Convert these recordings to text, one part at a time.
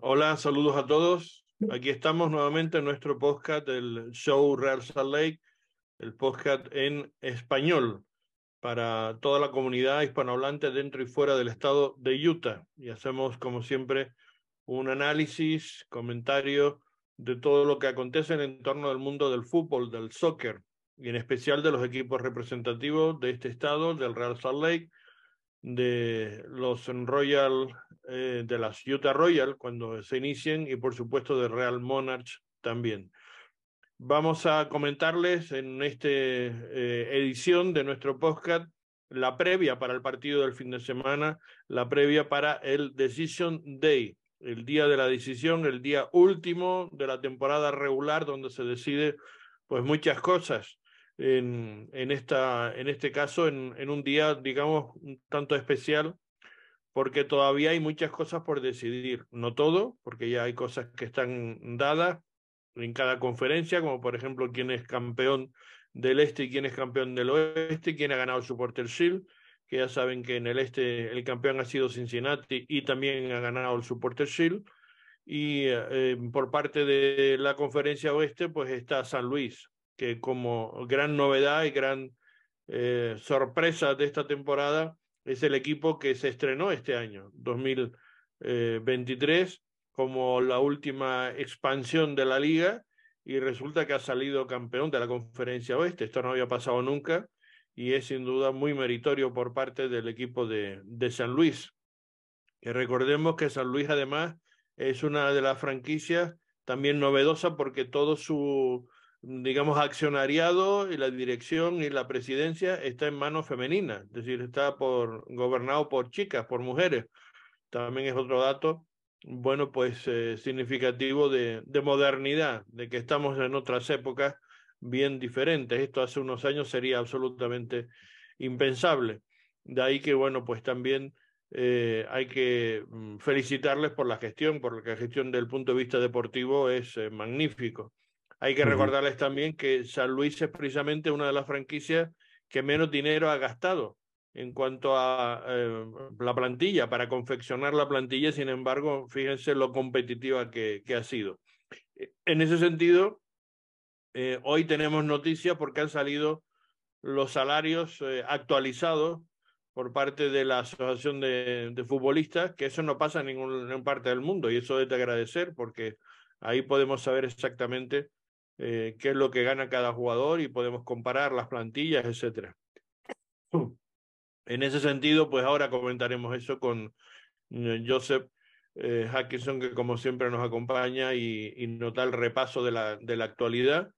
Hola, saludos a todos. Aquí estamos nuevamente en nuestro podcast del show Real Salt Lake, el podcast en español para toda la comunidad hispanohablante dentro y fuera del estado de Utah. Y hacemos, como siempre, un análisis, comentario de todo lo que acontece en el entorno del mundo del fútbol, del soccer, y en especial de los equipos representativos de este estado, del Real Salt Lake, de los Royal, eh, de las Utah Royal cuando se inicien y por supuesto de Real Monarchs también. Vamos a comentarles en esta eh, edición de nuestro podcast la previa para el partido del fin de semana, la previa para el Decision Day, el día de la decisión, el día último de la temporada regular donde se decide pues muchas cosas en, esta, en este caso, en, un día, digamos, un tanto especial, porque todavía hay muchas cosas por decidir. No todo, porque ya hay cosas que están dadas en cada conferencia, como por ejemplo quién es campeón del este y quién es campeón del oeste, quién ha ganado el Supporter Shield, que ya saben que en el este el campeón ha sido Cincinnati y también ha ganado el Supporter Shield. Y eh, por parte de la conferencia oeste, pues está San Luis, que como gran novedad y gran eh, sorpresa de esta temporada es el equipo que se estrenó este año, 2023, como la última expansión de la liga y resulta que ha salido campeón de la conferencia oeste. Esto no había pasado nunca y es sin duda muy meritorio por parte del equipo de, de San Luis. Que recordemos que San Luis además es una de las franquicias también novedosa porque todo su, digamos, accionariado y la dirección y la presidencia está en manos femeninas, es decir, está por, gobernado por chicas, por mujeres. También es otro dato, bueno, pues eh, significativo de, de modernidad, de que estamos en otras épocas bien diferentes. Esto hace unos años sería absolutamente impensable. De ahí que, bueno, pues también eh, hay que mm, felicitarles por la gestión, porque la gestión del punto de vista deportivo es eh, magnífico. Hay que recordarles también que San Luis es precisamente una de las franquicias que menos dinero ha gastado en cuanto a eh, la plantilla, para confeccionar la plantilla, sin embargo, fíjense lo competitiva que, que ha sido. En ese sentido, eh, hoy tenemos noticias porque han salido los salarios eh, actualizados por parte de la Asociación de, de, Futbolistas, que eso no pasa en ninguna parte del mundo y eso es de agradecer porque ahí podemos saber exactamente eh, qué es lo que gana cada jugador y podemos comparar las plantillas, etcétera. En ese sentido, pues ahora comentaremos eso con eh, Joseph eh, Hackinson, que como siempre nos acompaña y, y nos da el repaso de la, de la actualidad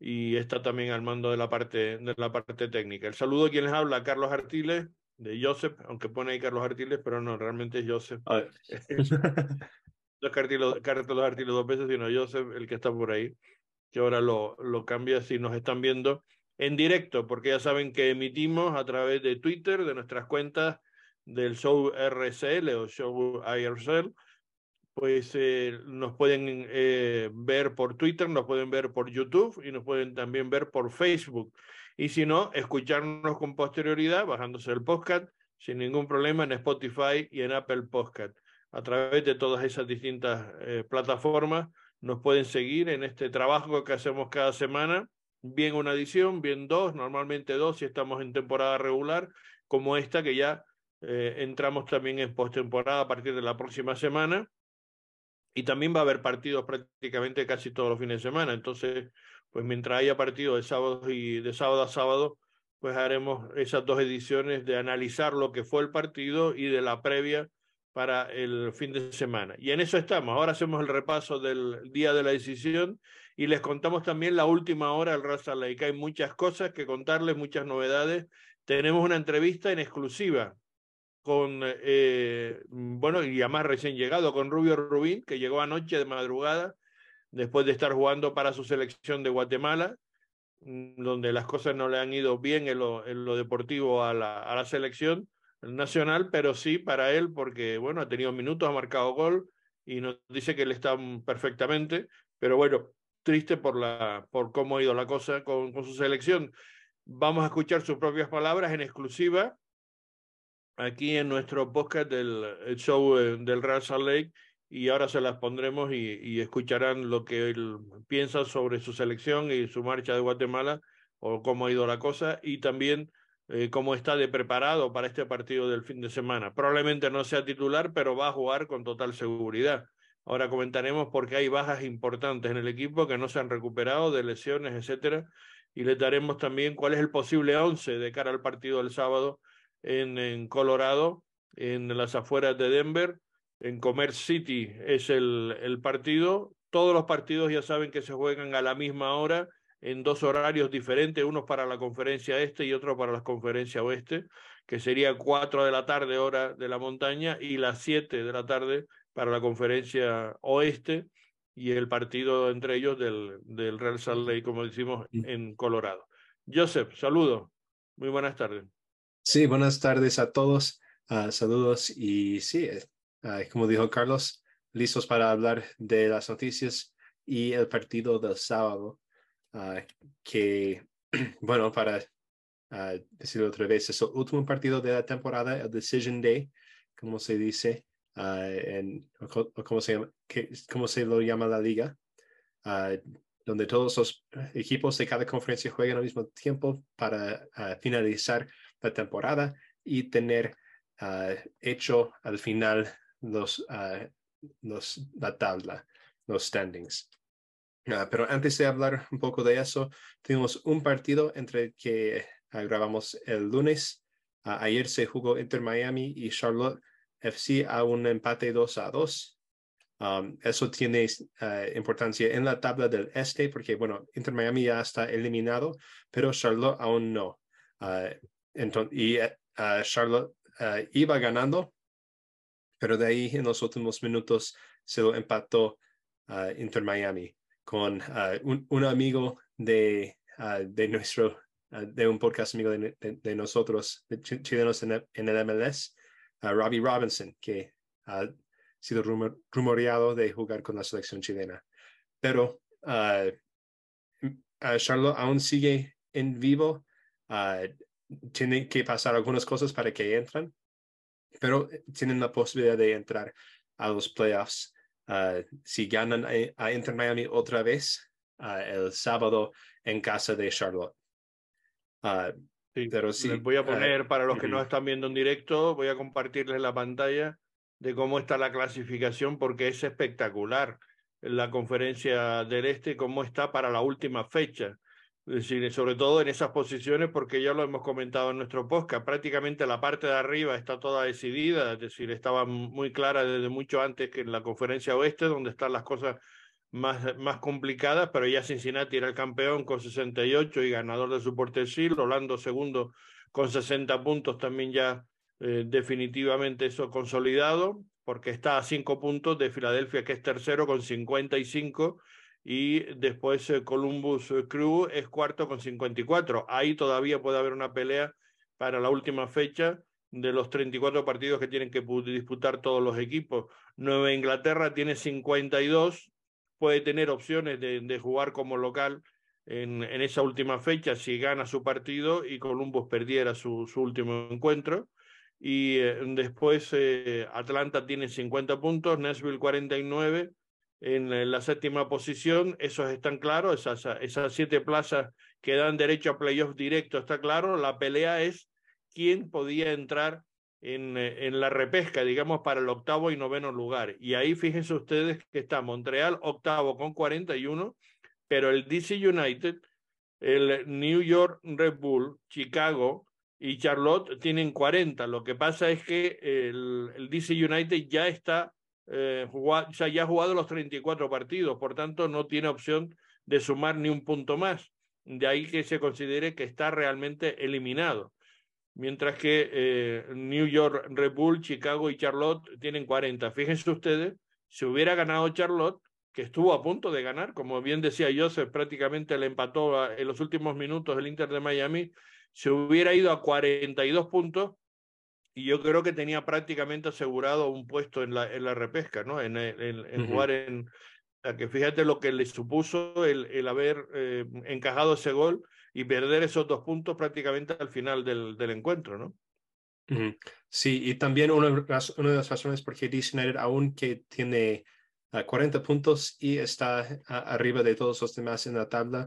y está también al mando de la parte, de la parte técnica. El saludo a quien les habla, Carlos Artiles, de Joseph, aunque pone ahí Carlos Artiles, pero no, realmente es Joseph. no es Carlos Artiles dos veces, sino Joseph, el que está por ahí que ahora lo, lo cambia si nos están viendo en directo, porque ya saben que emitimos a través de Twitter, de nuestras cuentas del show RSL o show IRSL, pues eh, nos pueden eh, ver por Twitter, nos pueden ver por YouTube y nos pueden también ver por Facebook. Y si no, escucharnos con posterioridad, bajándose el podcast, sin ningún problema en Spotify y en Apple Podcast. A través de todas esas distintas eh, plataformas nos pueden seguir en este trabajo que hacemos cada semana, bien una edición, bien dos, normalmente dos si estamos en temporada regular, como esta que ya eh, entramos también en postemporada a partir de la próxima semana. Y también va a haber partidos prácticamente casi todos los fines de semana. Entonces, pues mientras haya partidos de sábado y de sábado a sábado, pues haremos esas dos ediciones de analizar lo que fue el partido y de la previa para el fin de semana. Y en eso estamos. Ahora hacemos el repaso del día de la decisión y les contamos también la última hora del Raza Lake. Hay muchas cosas que contarles, muchas novedades. Tenemos una entrevista en exclusiva con, eh, bueno, y además recién llegado, con Rubio Rubín, que llegó anoche de madrugada, después de estar jugando para su selección de Guatemala, mm, donde las cosas no le han ido bien en lo, en lo deportivo a la, a la selección nacional, pero sí para él, porque bueno, ha tenido minutos, ha marcado gol y nos dice que él está perfectamente, pero bueno, triste por, la, por cómo ha ido la cosa con, con su selección. Vamos a escuchar sus propias palabras en exclusiva aquí en nuestro podcast del show eh, del Real Lake y ahora se las pondremos y, escucharán lo que él piensa sobre su selección y su marcha de Guatemala o cómo ha ido la cosa y también eh, cómo está de preparado para este partido del fin de semana. Probablemente no sea titular, pero va a jugar con total seguridad. Ahora comentaremos por qué hay bajas importantes en el equipo que no se han recuperado de lesiones, etcétera, y le daremos también cuál es el posible once de cara al partido del sábado en, Colorado, en las afueras de Denver, en Commerce City es el partido. Todos los partidos ya saben que se juegan a la misma hora en dos horarios diferentes, uno para la conferencia este y otro para la conferencia oeste, que sería cuatro de la tarde hora de la montaña y las siete de la tarde para la conferencia oeste y el partido entre ellos del, del Real Salt Lake, como decimos, en Colorado. Joseph, saludo. Muy buenas tardes. Sí, buenas tardes a todos. Uh, saludos y sí, uh, como dijo Carlos, listos para hablar de las noticias y el partido del sábado. Ah, que, bueno, para ah, decirlo otra vez, es el último partido de la temporada, el Decision Day, como se dice, uh, en, como se, cómo se lo llama la liga, donde todos los equipos de cada conferencia juegan al mismo tiempo para finalizar la temporada y tener hecho al final los, los, la tabla, los standings. Ah, pero antes de hablar un poco de eso, tuvimos un partido entre que ah, grabamos el lunes. Ah, ayer se jugó Inter Miami y Charlotte FC a un empate 2 a 2. Um, eso tiene importancia en la tabla del este porque, bueno, Inter Miami ya está eliminado, pero Charlotte aún no. entonces, y Charlotte iba ganando, pero de ahí en los últimos minutos se lo empató Inter Miami con ah, un, amigo de, ah, de nuestro, ah, de un podcast amigo de, de, nosotros, chilenos en el, MLS, Robbie Robinson, que ha sido rumoreado de jugar con la selección chilena. Pero Charlotte aún sigue en vivo. tiene que pasar algunas cosas para que entren, pero tienen la posibilidad de entrar a los playoffs Ah, si ganan a, Inter Miami otra vez ah, el sábado en casa de Charlotte. Uh, pero sí, Les voy a poner para los que no están viendo en directo, voy a compartirles la pantalla de cómo está la clasificación porque es espectacular la conferencia del Este, cómo está para la última fecha. Sobre todo en esas posiciones, porque ya lo hemos comentado en nuestro podcast, prácticamente la parte de arriba está toda decidida, es decir, estaba muy clara desde mucho antes que en la conferencia oeste, donde están las cosas más, más complicadas, pero ya Cincinnati era el campeón con 68 y ganador de su Portesil, Orlando segundo con 60 puntos, también ya eh, definitivamente eso consolidado, porque está a cinco puntos de Filadelfia, que es tercero con 55 y después eh, Columbus eh, Crew es cuarto con 54. Ahí todavía puede haber una pelea para la última fecha de los 34 partidos que tienen que disputar todos los equipos. Nueva Inglaterra tiene 52, puede tener opciones de, jugar como local en, esa última fecha si gana su partido y Columbus perdiera su, su último encuentro. Y eh, después Atlanta tiene 50 puntos, Nashville 49, en la séptima posición, esos están claros, esas, esas siete plazas que dan derecho a playoff directo, está claro, la pelea es quién podía entrar en, en, la repesca, digamos, para el octavo y noveno lugar. Y ahí fíjense ustedes que está Montreal octavo con 41, pero el DC United, el New York Red Bull, Chicago y Charlotte tienen 40. Lo que pasa es que el, el DC United ya está eh, ya ha jugado los 34 partidos, por tanto no tiene opción de sumar ni un punto más. De ahí que se considere que está realmente eliminado. Mientras que eh, New York, Red Bull, Chicago y Charlotte tienen 40. Fíjense ustedes, si hubiera ganado Charlotte, que estuvo a punto de ganar, como bien decía Joseph, prácticamente le empató en los últimos minutos el Inter de Miami, se hubiera ido a 42 puntos, y yo creo que tenía prácticamente asegurado un puesto en la, en la repesca, ¿no? En, en, jugar en... que fíjate lo que le supuso el, el haber eh, encajado ese gol y perder esos dos puntos prácticamente al final del, del encuentro, ¿no? Sí, y también una, una de las razones por qué DC United, aunque tiene 40 puntos y está arriba de todos los demás en la tabla,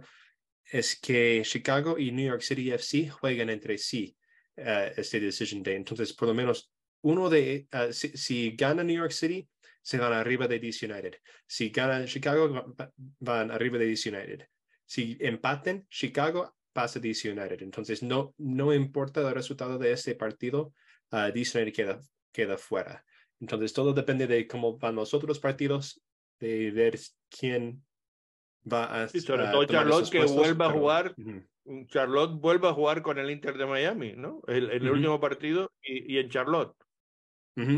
es que Chicago y New York City FC juegan entre sí uh, este Decision Day. Entonces, por lo menos uno de, uh, si, si, gana New York City, se van arriba de DC United. Si gana Chicago, van arriba de DC United. Si empaten, Chicago pasa DC United. Entonces, no, no importa el resultado de este partido, uh, DC United queda, queda fuera. Entonces, todo depende de cómo van los otros partidos, de ver quién va a. Sí, sobre todo Charlotte que vuelva a jugar. Charlotte vuelve a jugar con el Inter de Miami, ¿no? El, el último partido y, y en Charlotte.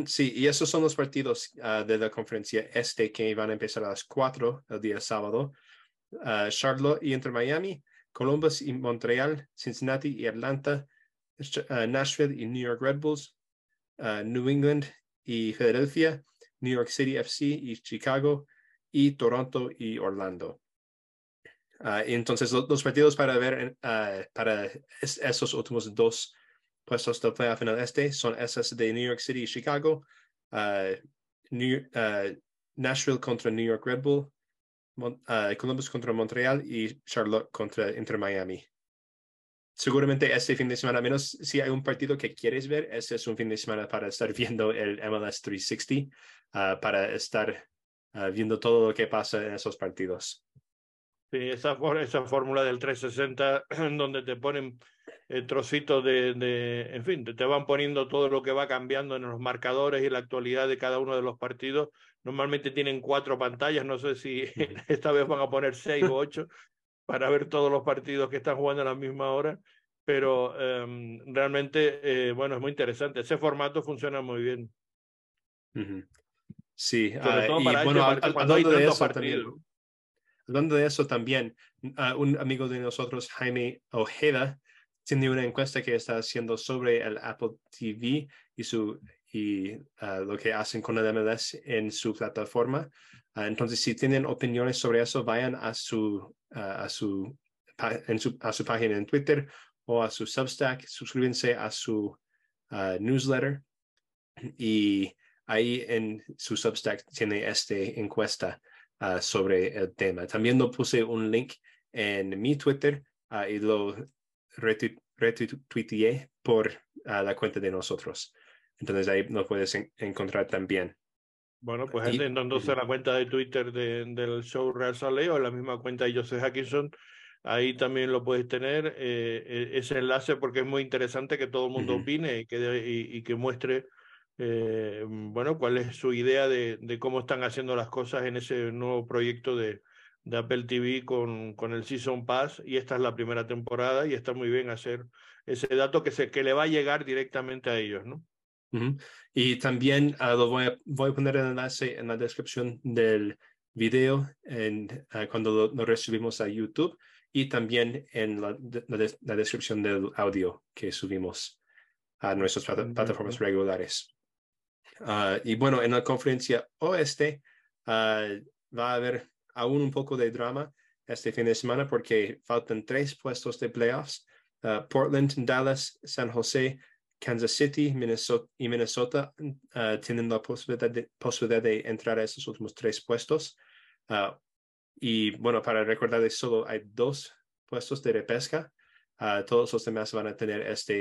Sí, y esos son los partidos uh, de la conferencia este que van a empezar a las 4 el día sábado. Uh, Charlotte y Inter Miami, Columbus y Montreal, Cincinnati y Atlanta, uh, Nashville y New York Red Bulls, New England y Philadelphia, New York City FC y Chicago, y Toronto y Orlando. Uh, entonces, los, partidos para ver uh, para esos últimos dos puestos del playoff en el este son esos de New York City y Chicago, New, Nashville contra New York Red Bull, Columbus contra Montreal y Charlotte contra Inter Miami. Seguramente este fin de semana, menos si hay un partido que quieres ver, ese es un fin de semana para estar viendo el MLS 360, para estar viendo todo lo que pasa en esos partidos. Sí, esa, esa fórmula del 360, donde te ponen eh, trocitos de, de, en fin, te van poniendo todo lo que va cambiando en los marcadores y la actualidad de cada uno de los partidos. Normalmente tienen cuatro pantallas, no sé si esta vez van a poner seis o ocho para ver todos los partidos que están jugando a la misma hora, pero em, realmente, eh, bueno, es muy interesante. Ese formato funciona muy bien. Sí, uh, y bueno, hablando de eso también, hablando de eso también, uh, un amigo de nosotros, Jaime Ojeda, tiene una encuesta que está haciendo sobre el Apple TV y su y uh, lo que hacen con el MLS en su plataforma. entonces, si tienen opiniones sobre eso, vayan a su, a su, en su, a su página en Twitter o a su Substack, suscríbanse a su newsletter y ahí en su Substack tiene esta encuesta uh, sobre el tema. También lo puse un link en mi Twitter uh, y lo retuiteé por uh, la cuenta de nosotros. Entonces ahí lo puedes en encontrar también. Bueno, pues y, entonces la cuenta de Twitter de, del show Real Salt o la misma cuenta de Joseph Hackinson, ahí también lo puedes tener, eh, ese enlace porque es muy interesante que todo el mundo uh -huh. opine y que, y, y que muestre eh, bueno, cuál es su idea de, de, cómo están haciendo las cosas en ese nuevo proyecto de, de, Apple TV con, con el Season Pass y esta es la primera temporada y está muy bien hacer ese dato que, se, que le va a llegar directamente a ellos, ¿no? Uh -huh. Y también uh, lo voy a, voy a poner el enlace en la descripción del video en, uh, cuando lo, lo, recibimos a YouTube y también en la, la, la descripción del audio que subimos a nuestras plataformas regulares. Uh, y bueno, en la conferencia oeste uh, va a haber aún un poco de drama este fin de semana porque faltan tres puestos de playoffs. Uh, Portland, Dallas, San José, Kansas City Minnesota, y Minnesota tienen la posibilidad de, posibilidad de, entrar a esos últimos tres puestos. y bueno, para recordarles, solo hay dos puestos de repesca. todos los demás van a tener esta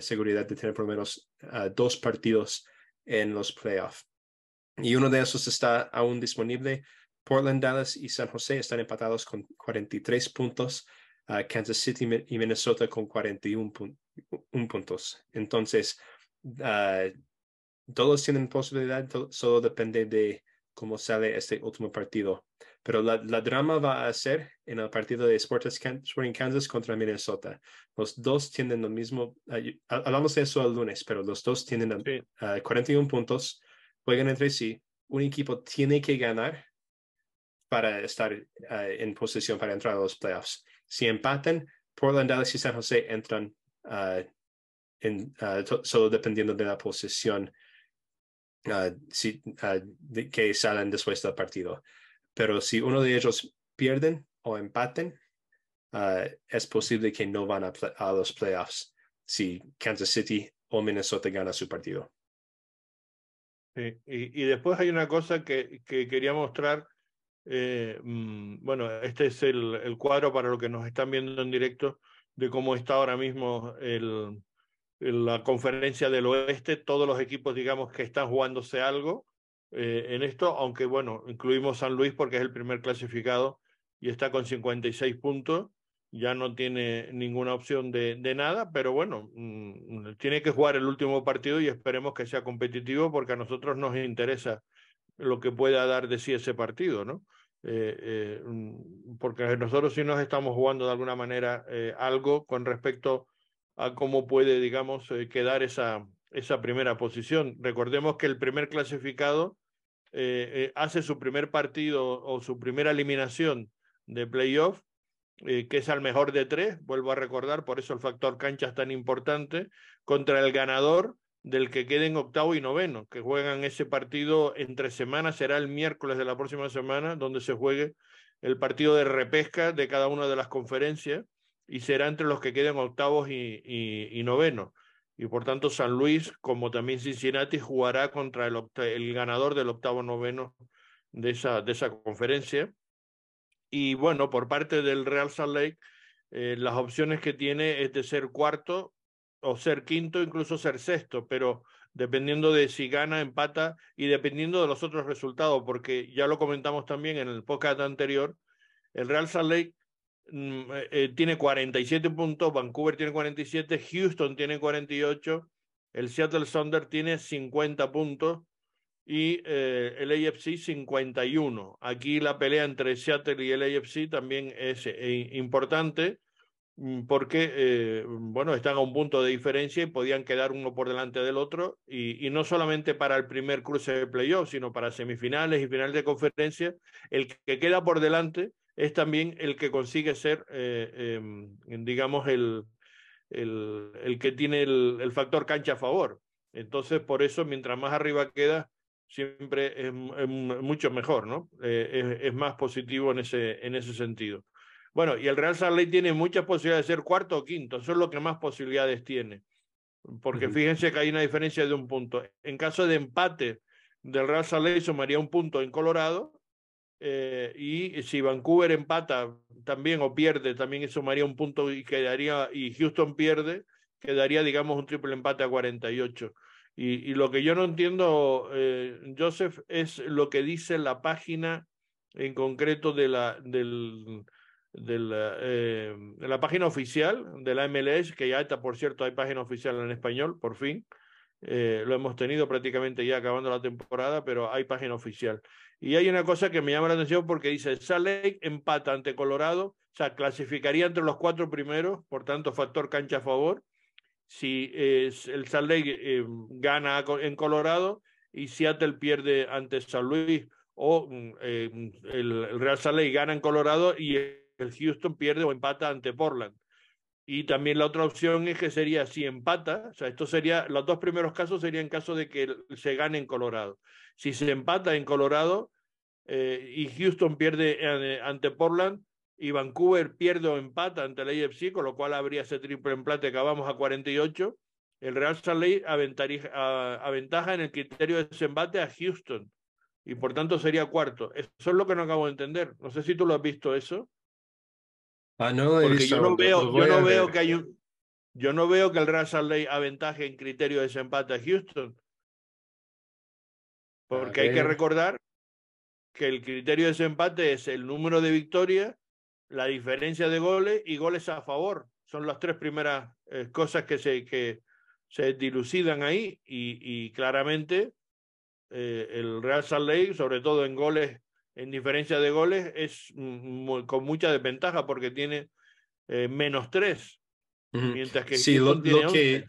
seguridad de tener por lo menos dos partidos en los playoffs. Y uno de esos está aún disponible. Portland, Dallas y San José están empatados con 43 puntos. Uh, Kansas City y Minnesota con 41 pun un puntos. Entonces, uh, todos tienen posibilidad, solo depende de cómo sale este último partido. Pero la, la, drama va a ser en el partido de Sporting Kansas contra Minnesota. Los dos tienen lo mismo, uh, hablamos de eso el lunes, pero los dos tienen uh, 41 puntos, juegan entre sí. Un equipo tiene que ganar para estar uh, en posición para entrar a los playoffs. Si empatan, Portland, Dallas y San Jose entran en, solo dependiendo de la posición si, de, que salen después del partido. Pero si uno de ellos pierden o empaten, uh, es posible que no van a, los playoffs. Si Kansas City o Minnesota gana su partido. y, después hay una cosa que, que quería mostrar. Eh, mm, bueno, este es el, el, cuadro para lo que nos están viendo en directo de cómo está ahora mismo el, la conferencia del oeste, todos los equipos, digamos, que están jugándose algo eh, en esto, aunque bueno, incluimos San Luis porque es el primer clasificado y está con 56 puntos, ya no tiene ninguna opción de, de nada, pero bueno, mm, tiene que jugar el último partido y esperemos que sea competitivo porque a nosotros nos interesa lo que pueda dar de sí ese partido, ¿no? Eh, eh, mm, porque nosotros sí nos estamos jugando de alguna manera algo con respecto a cómo puede, digamos, eh, quedar esa, esa primera posición. Recordemos que el primer clasificado eh, eh, hace su primer partido o su primera eliminación de playoff, que es al mejor de tres, vuelvo a recordar, por eso el factor cancha es tan importante, contra el ganador del que queden octavo y noveno, que juegan ese partido entre semanas, será el miércoles de la próxima semana, donde se juegue el partido de repesca de cada una de las conferencias y será entre los que queden octavos y, y, novenos. Y por tanto, San Luis, como también Cincinnati, jugará contra el, el ganador del octavo noveno de esa, de esa conferencia. Y bueno, por parte del Real Salt Lake, eh, las opciones que tiene es de ser cuarto o ser quinto, incluso ser sexto, pero dependiendo de si gana, empata y dependiendo de los otros resultados, porque ya lo comentamos también en el podcast anterior, el Real Salt Lake eh, eh, tiene 47 puntos, Vancouver tiene 47, Houston tiene 48, el Seattle Thunder tiene 50 puntos y eh, el AFC 51. Aquí la pelea entre Seattle y el AFC también es importante mm, porque, bueno, están a un punto de diferencia y podían quedar uno por delante del otro y, y no solamente para el primer cruce de playoff, sino para semifinales y finales de conferencia, el que queda por delante es también el que consigue ser, eh, em, digamos, el, el, el, que tiene el, el, factor cancha a favor. Entonces, por eso, mientras más arriba queda, siempre es, mucho mejor, ¿no? Eh, es, es, más positivo en ese, en ese sentido. Bueno, y el Real Salt tiene muchas posibilidades de ser cuarto o quinto, eso es lo que más posibilidades tiene. Porque fíjense que hay una diferencia de un punto. En caso de empate del Real Salt sumaría un punto en Colorado eh, y si Vancouver empata también o pierde, también sumaría un punto y quedaría, y Houston pierde, quedaría, digamos, un triple empate a 48. Y, y lo que yo no entiendo, eh, Joseph, es lo que dice la página en concreto de la, del, eh, de la página oficial de la MLS, que ya está, por cierto, hay página oficial en español, por fin. lo hemos tenido prácticamente ya acabando la temporada, pero hay página oficial. Y hay una cosa que me llama la atención porque dice, Salt Lake empata ante Colorado, o sea, clasificaría entre los cuatro primeros, por tanto, factor cancha a favor. Si es el Salt Lake eh, gana en Colorado y Seattle pierde ante San Luis, o mm, eh, el, Real Salt Lake gana en Colorado y el Houston pierde o empata ante Portland. Y también la otra opción es que sería si empata, o sea, esto sería, los dos primeros casos serían caso de que se gane en Colorado. Si se empata en Colorado eh, y Houston pierde eh, ante Portland y Vancouver pierde o empata ante el AFC, con lo cual habría ese triple empate que vamos a 48, el Real Salt Lake aventaja en el criterio de desembate a Houston y por tanto sería cuarto. Eso es lo que no acabo de entender. No sé si tú lo has visto eso. Ah, no, Porque yo no veo, yo no veo que hay un, yo no veo que el Real Salt Lake aventaje en criterio de desempate a Houston. Porque hay que recordar que el criterio de desempate es el número de victorias, la diferencia de goles y goles a favor. Son las tres primeras eh, cosas que se, que se dilucidan ahí y, y claramente eh, el Real Salt Lake, sobre todo en goles, en diferencia de goles, es con mucha desventaja porque tiene eh, menos tres. Mientras que sí, lo, que,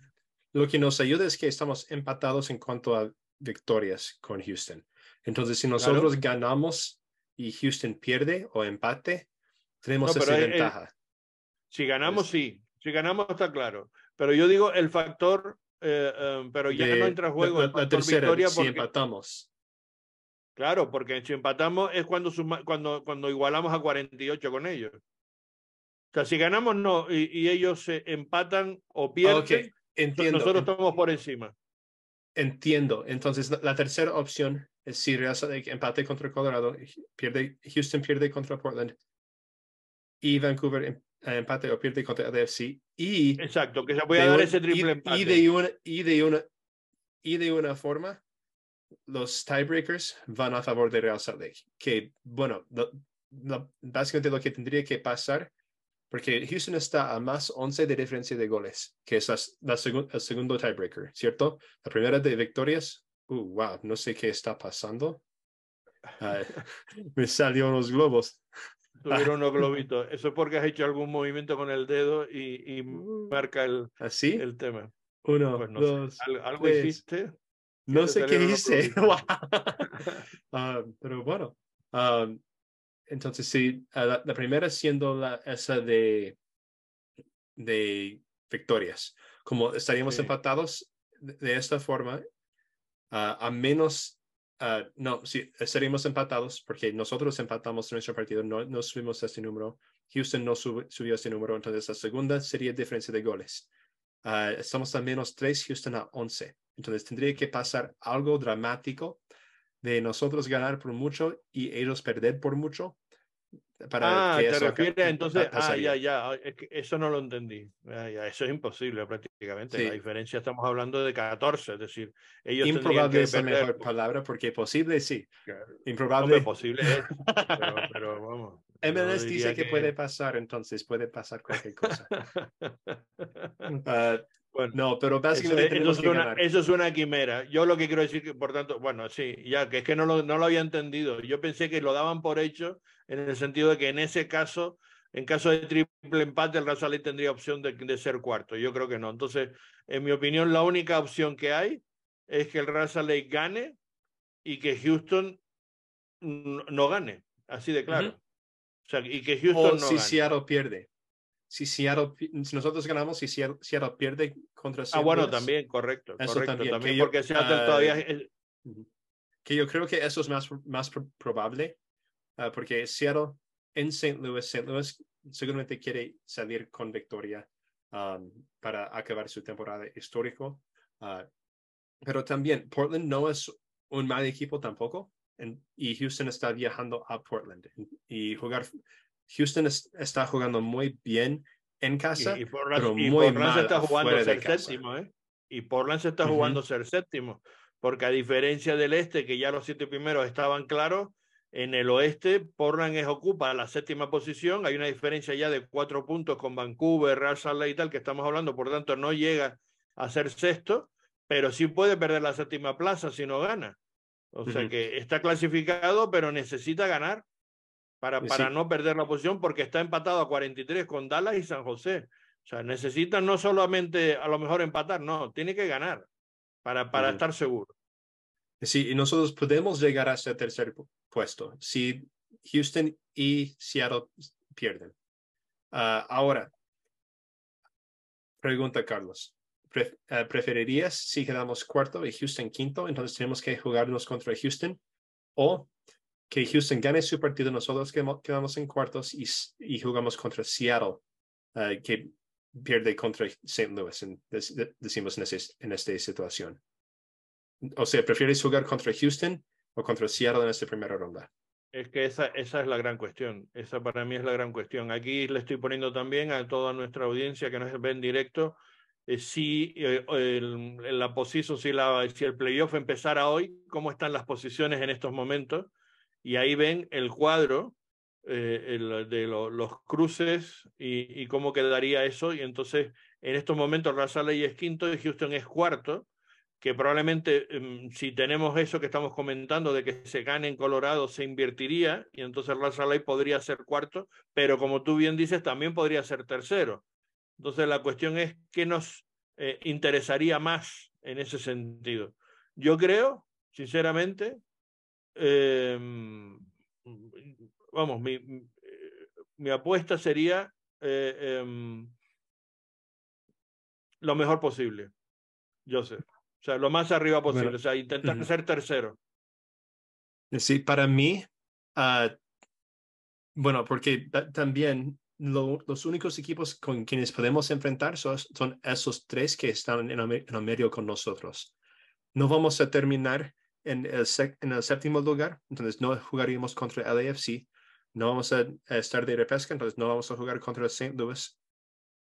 lo que nos ayuda es que estamos empatados en cuanto a victorias con Houston. Entonces, si nosotros ganamos y Houston pierde o empate, tenemos esa ventaja. si ganamos, sí. Si ganamos, está claro. Pero yo digo el factor, eh, em, pero ya no entra en juego la, el tercera, victoria si empatamos. Claro, porque si empatamos es cuando, cuando, cuando igualamos a 48 con ellos. O sea, si ganamos no y, y ellos se empatan o pierden, entiendo. Nosotros estamos por encima. Entiendo. Entonces, la, tercera opción es si Real Salt Lake empate contra Colorado, pierde, Houston pierde contra Portland y Vancouver em, empate o pierde contra AFC. Y Exacto, que se puede dar ese triple y, empate. Y de, una, y, de una, y de una forma, los tiebreakers van a favor de Real Salt Lake. Que, bueno, básicamente lo que tendría que pasar porque Houston está a más 11 de diferencia de goles, que es la, el segundo tiebreaker, ¿cierto? La primera de victorias, uh, wow, no sé qué está pasando. me salió unos globos. Tuvieron unos globitos. Eso es porque has hecho algún movimiento con el dedo y, y Uh. marca el, ¿Así? el tema. Uno, Pues no dos, sé. ¿Al- ¿Algo tres. hiciste? No sé qué hice. Ah, pero bueno, ah, entonces sí, ah, la, la primera siendo la, esa de, de victorias. Como estaríamos Sí. empatados de, de esta forma, a menos, no, sí, estaríamos empatados porque nosotros empatamos nuestro partido, no, no subimos este número. Houston no sub- subió este número, entonces la segunda sería diferencia de goles. Ah, estamos a menos 3, Houston a 11. Entonces tendría que pasar algo dramático de nosotros ganar por mucho y ellos perder por mucho. Para Ah, que te eso refieres entonces, ah, ya, ya, que eso no lo entendí. Ah, ya, eso es imposible prácticamente. Sí. La diferencia estamos hablando de 14, es decir, ellos Improbable que es la mejor palabra porque posible sí. Improbable. Hombre, posible es, pero, pero vamos. MLS dice diría que, puede pasar, entonces puede pasar cualquier cosa. Ah, bueno, no, pero eso, básicamente eso eso es una quimera. Yo lo que quiero decir que, por tanto, bueno, sí, ya, que es que no lo, no lo había entendido. Yo pensé que lo daban por hecho en el sentido de que en ese caso, en caso de triple empate, el Real tendría opción de, de ser cuarto. Yo creo que no. Entonces, en mi opinión, la única opción que hay es que el Real gane y que Houston no gane. Así de claro. O sea, y que Houston O no si gane. Seattle pierde. Si Seattle, si nosotros ganamos y Seattle, Seattle pierde contra Ah, St. bueno, Louis, también, correcto. Eso correcto, también, también, que yo, porque Seattle ah, todavía es- Ujú. Que yo creo que eso es más, más pro- probable, ah, porque Seattle en St. Louis, St. Louis seguramente quiere salir con victoria um, para acabar su temporada histórico. ah, pero también Portland no es un mal equipo tampoco, en- y Houston está viajando a Portland. Y jugar, Houston es- está jugando muy bien en casa. Y, y Portland, pero y muy Portland se mal está jugando afuera de ser casa. séptimo, ¿eh? Y Portland se está jugando ser séptimo, porque a diferencia del este, que ya los siete primeros estaban claros, en el oeste Portland es, ocupa la séptima posición, hay una diferencia ya de cuatro puntos con Vancouver, Real Salt Lake y tal, que estamos hablando, por tanto no llega a ser sexto, pero sí puede perder la séptima plaza si no gana. O sea Ujú. que está clasificado, pero necesita ganar para, Sí. para no perder la posición porque está empatado a 43 con Dallas y San José. O sea, necesitan no solamente a lo mejor empatar, no, tiene que ganar para, para estar seguro. Sí, y nosotros podemos llegar a ese tercer pu- puesto si Houston y Seattle pierden. Ah, ahora, pregunta Carlos. Ah, ¿Preferirías si quedamos cuarto y Houston quinto? Entonces tenemos que jugarnos contra Houston o que Houston gane su partido, nosotros quedamo- quedamos en cuartos y, jugamos contra Seattle, ah, que pierde contra St. Louis, en- dec- de- decimos en, en esta situación. O sea, ¿prefieres jugar contra Houston o contra Seattle en esta primera ronda? Es que esa, esa es la gran cuestión. Esa para mí es la gran cuestión. Aquí le estoy poniendo también a toda nuestra audiencia que nos ve en directo eh, si eh, la posición, si, la, si el playoff empezara hoy, cómo están las posiciones en estos momentos. Y ahí ven el cuadro eh, de lo- los cruces y, cómo quedaría eso. Y entonces, en estos momentos, Razaley es quinto y Houston es cuarto que probablemente em, si tenemos eso que estamos comentando de que se gane en Colorado se invertiría y entonces Razalay podría ser cuarto, pero como tú bien dices también podría ser tercero. Entonces la cuestión es qué nos eh, interesaría más en ese sentido. Yo creo, sinceramente, em, vamos, mi, mi apuesta sería eh, em, lo mejor posible, Joseph. O sea, lo más arriba posible. Bueno, o sea, intentar ser tercero. Sí, para mí, ah, bueno, porque ta- también los únicos equipos con quienes podemos enfrentar son, son esos tres que están en el, medio con nosotros. No vamos a terminar en el, en el séptimo lugar, entonces no jugaríamos contra el LAFC. No vamos a, estar de repesca, entonces no vamos a jugar contra el St. Louis.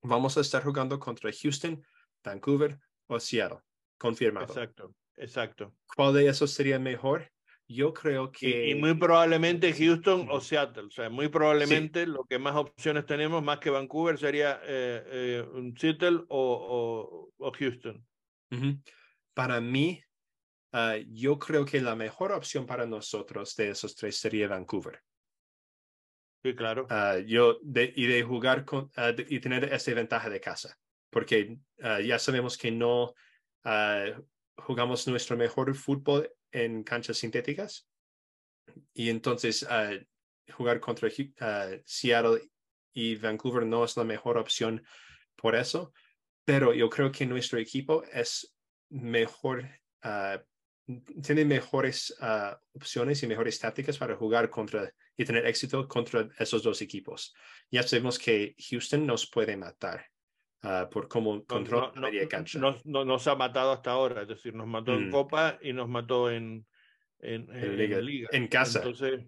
Vamos a estar jugando contra Houston, Vancouver o Seattle. Confirmado. Exacto, exacto. ¿Cuál de esos sería mejor? Yo creo que... Y, muy probablemente Houston o Seattle. O sea, muy probablemente lo que más opciones tenemos, más que Vancouver, sería eh, eh, Seattle o, o, Houston. Para mí, ah, yo creo que la mejor opción para nosotros de esos tres sería Vancouver. Sí, claro. Ah, yo de, y de jugar con, ah, y tener esa ventaja de casa, porque ya sabemos que no jugamos nuestro mejor fútbol en canchas sintéticas. Y entonces jugar contra Seattle y Vancouver no es la mejor opción por eso, pero yo creo que nuestro equipo es mejor, uh, tiene mejores opciones y mejores tácticas para jugar contra y tener éxito contra esos dos equipos. Ya sabemos que Houston nos puede matar. Ah, por cómo controla no, media cancha. No, nos ha matado hasta ahora, es decir, nos mató en mm. Copa y nos mató en, en, Liga. En casa. Entonces,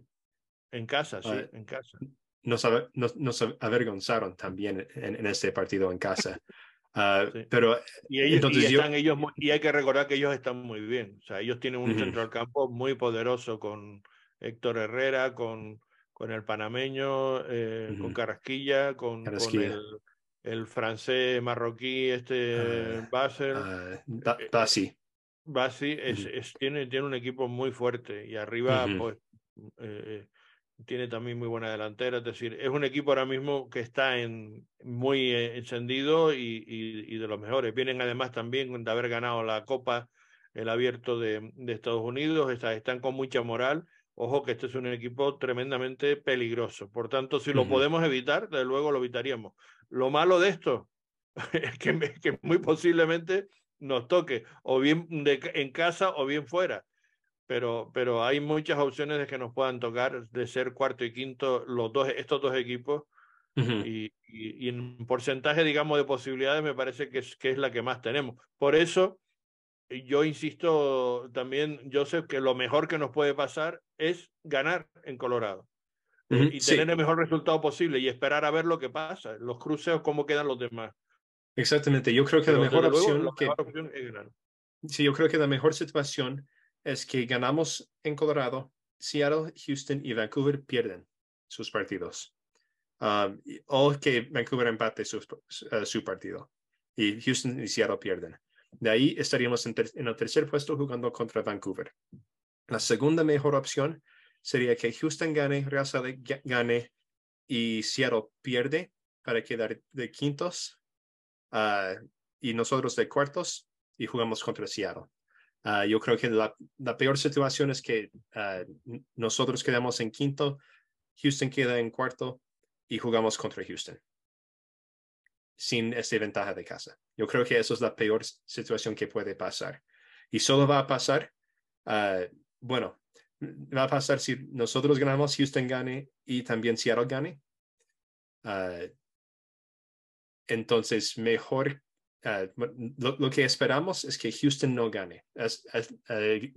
en casa, sí, ah, en casa. Nos, nos, avergonzaron también en, en, este partido en casa. Ah, pero y, ellos, entonces están ellos y hay que recordar que ellos están muy bien. O sea, ellos tienen un centro del campo muy poderoso con Héctor Herrera, con, con el panameño, eh, con Carrasquilla, con, con el el francés marroquí, este uh, Basel. Basi. Basi es, tiene, tiene un equipo muy fuerte y arriba pues eh, tiene también muy buena delantera. Es decir, es un equipo ahora mismo que está en, muy encendido y, y, de los mejores. Vienen además también de haber ganado la Copa, el abierto de, de Estados Unidos, están con mucha moral Ojo que este es un equipo tremendamente peligroso. Por tanto, si lo podemos evitar, desde luego lo evitaríamos. Lo malo de esto es que, muy posiblemente nos toque o bien de, en casa o bien fuera. Pero, pero hay muchas opciones de que nos puedan tocar de ser cuarto y quinto los dos, estos dos equipos. y, y, en porcentaje, digamos, de posibilidades me parece que es, que es la que más tenemos. Por eso, yo insisto también, Joseph, que lo mejor que nos puede pasar es ganar en Colorado eh, y tener el mejor resultado posible y esperar a ver lo que pasa, los cruceos, cómo quedan los demás. Exactamente, yo creo que la mejor opción, que... es ganar. Sí, yo creo que la mejor situación es que ganamos en Colorado, Seattle, Houston y Vancouver pierden sus partidos. Um, o que Vancouver empate su, uh, su partido y Houston y Seattle pierden. De ahí estaríamos en, el tercer puesto jugando contra Vancouver. La segunda mejor opción sería que Houston gane, Real Salt gane y Seattle pierde para quedar de quintos ah, y nosotros de cuartos y jugamos contra Seattle. Ah, yo creo que la, peor situación es que ah, nosotros quedamos en quinto, Houston queda en cuarto y jugamos contra Houston sin esa ventaja de casa. Yo creo que eso es la peor situación que puede pasar. Y solo va a pasar, ah, bueno, va a pasar si nosotros ganamos, Houston gane y también Seattle gane. Entonces, mejor, ah, lo, que esperamos es que Houston no gane, es,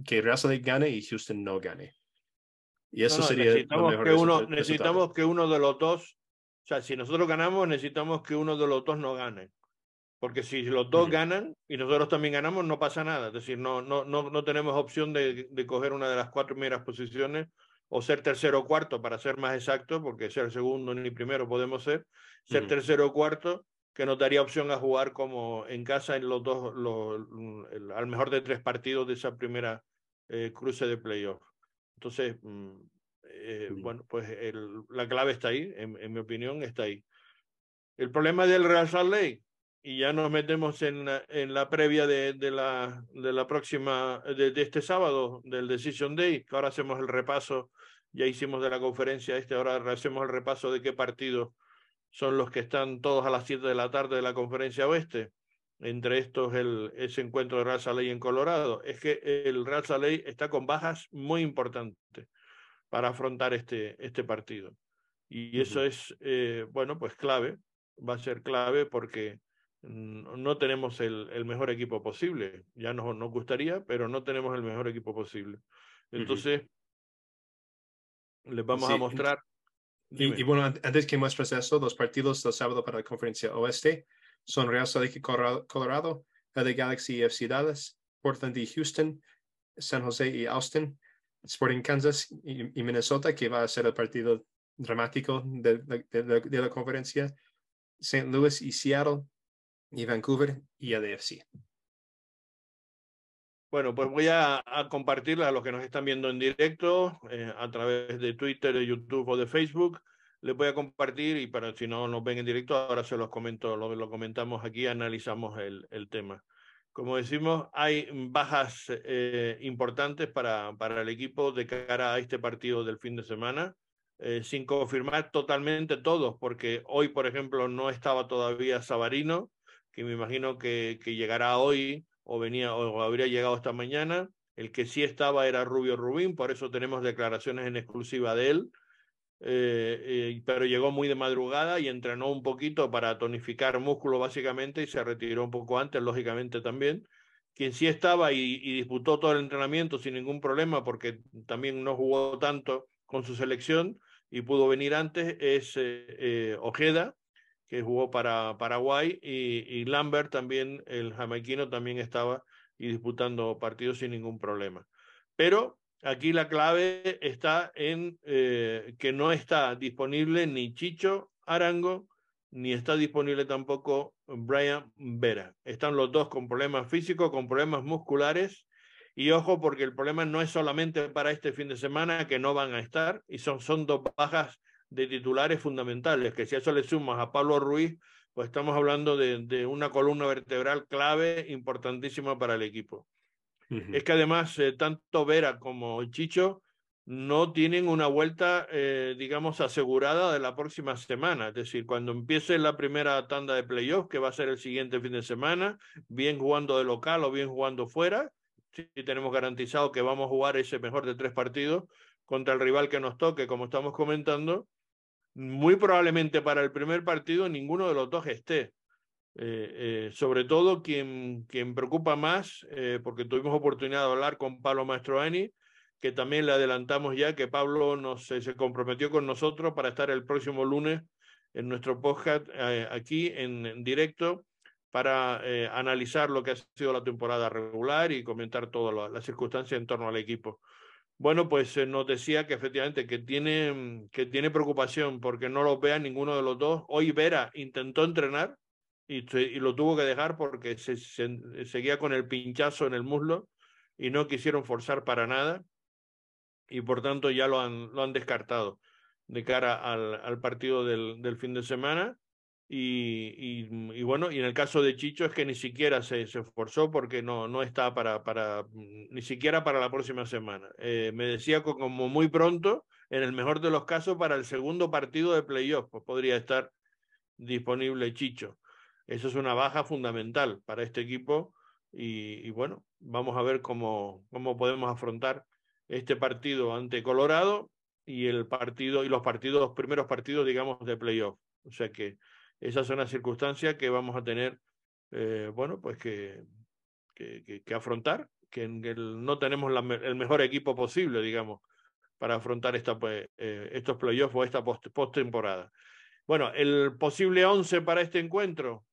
que Russell gane y Houston no gane. Y eso sería necesitamos que uno, necesitamos que uno de los dos o sea, si nosotros ganamos, necesitamos que uno de los dos no gane. Porque si los dos ganan y nosotros también ganamos, no pasa nada. Es decir, no, no, no, no tenemos opción de, de coger una de las cuatro primeras posiciones o ser tercero o cuarto, para ser más exacto, porque ser segundo ni primero podemos ser. Ser tercero o cuarto, que nos daría opción a jugar como en casa en los dos, los, al mejor de tres partidos de esa primera eh, cruce de playoff. Entonces, mm, eh, bueno, pues el, la clave está ahí, en, mi opinión, está ahí. El problema del Real Salt Lake, y ya nos metemos en, en la previa de, de, la, de la próxima, de, este sábado, del Decision Day, que ahora hacemos el repaso, ya hicimos de la conferencia este, ahora hacemos el repaso de qué partidos son los que están todos a las 7 de la tarde de la conferencia oeste. Entre estos, el, ese encuentro de Real Lake en Colorado. Es que el Real Lake está con bajas muy importantes para afrontar este, este partido. Y eso es, eh, bueno, pues clave, va a ser clave porque no tenemos el, el mejor equipo posible. Ya nos, nos, gustaría, pero no tenemos el mejor equipo posible. Entonces, les vamos a mostrar. Y, bueno, antes que muestres eso, los partidos del sábado para la conferencia oeste son Real Salt Colorado, Colorado, LA Galaxy FC Dallas, Portland y Houston, San José y Austin, Sporting Kansas y, Minnesota, que va a ser el partido dramático de, de, la conferencia, St. Louis y Seattle, y Vancouver y ADFC. Bueno, pues voy a, a compartirla a los que nos están viendo en directo eh, a través de Twitter, de YouTube o de Facebook. Les voy a compartir y para si no nos ven en directo, ahora se los comento, lo, comentamos aquí, analizamos el, tema. Como decimos, hay bajas eh, importantes para, para el equipo de cara a este partido del fin de semana, eh, sin confirmar totalmente todos, porque hoy, por ejemplo, no estaba todavía Sabarino, que me imagino que llegará hoy o venía o habría llegado esta mañana. El que sí estaba era Rubio Rubín, por eso tenemos declaraciones en exclusiva de él. Eh, eh, pero llegó muy de madrugada y entrenó un poquito para tonificar músculo básicamente y se retiró un poco antes, lógicamente también. Quien sí estaba y, disputó todo el entrenamiento sin ningún problema porque también no jugó tanto con su selección y pudo venir antes es eh, Ojeda, que jugó para Paraguay, y, Lambert también, el jamaiquino, también estaba y disputando partidos sin ningún problema. Pero aquí la clave está en eh, que no está disponible ni Chicho Arango, ni está disponible tampoco Brian Vera. Están los dos con problemas físicos, con problemas musculares. Y ojo, porque el problema no es solamente para este fin de semana, que no van a estar, y son, son dos bajas de titulares fundamentales, que si a eso le sumas a Pablo Ruiz, pues estamos hablando de, de una columna vertebral clave importantísima para el equipo. Es que además, eh, tanto Vera como Chicho no tienen una vuelta, eh, digamos, asegurada de la próxima semana. Es decir, cuando empiece la primera tanda de playoffs, que va a ser el siguiente fin de semana, bien jugando de local o bien jugando fuera, sí tenemos garantizado que vamos a jugar ese mejor de tres partidos contra el rival que nos toque, como estamos comentando, muy probablemente para el primer partido ninguno de los dos esté. Eh, eh, sobre todo quien, quien preocupa más, eh, porque tuvimos oportunidad de hablar con Pablo Mastroeni, que también le adelantamos ya que Pablo nos, se comprometió con nosotros para estar el próximo lunes en nuestro podcast aquí en, en, directo para analizar lo que ha sido la temporada regular y comentar todas las circunstancias en torno al equipo. Bueno, pues eh, nos decía que efectivamente que tiene, mm, que tiene preocupación porque no lo vea ninguno de los dos. Hoy Vera intentó entrenar y, y lo tuvo que dejar porque se, seguía con el pinchazo en el muslo y no quisieron forzar para nada y por tanto ya lo han, lo han descartado de cara al, al partido del, del fin de semana y, y, bueno, y en el caso de Chicho es que ni siquiera se, se esforzó porque no, no está para, para, mm, ni siquiera para la próxima semana. Eh, me decía como muy pronto, en el mejor de los casos, para el segundo partido de playoff, pues podría estar disponible Chicho. Eso es una baja fundamental para este equipo y, y bueno, vamos a ver cómo, cómo podemos afrontar este partido ante Colorado y el partido y los partidos, primeros partidos, digamos, de playoff. O sea que esa es una circunstancia que vamos a tener, eh, bueno, pues que, que, afrontar, que, no tenemos el mejor equipo posible, digamos, para afrontar esta, pues, eh, estos playoffs o esta postemporada. Post bueno, el posible 11 para este encuentro,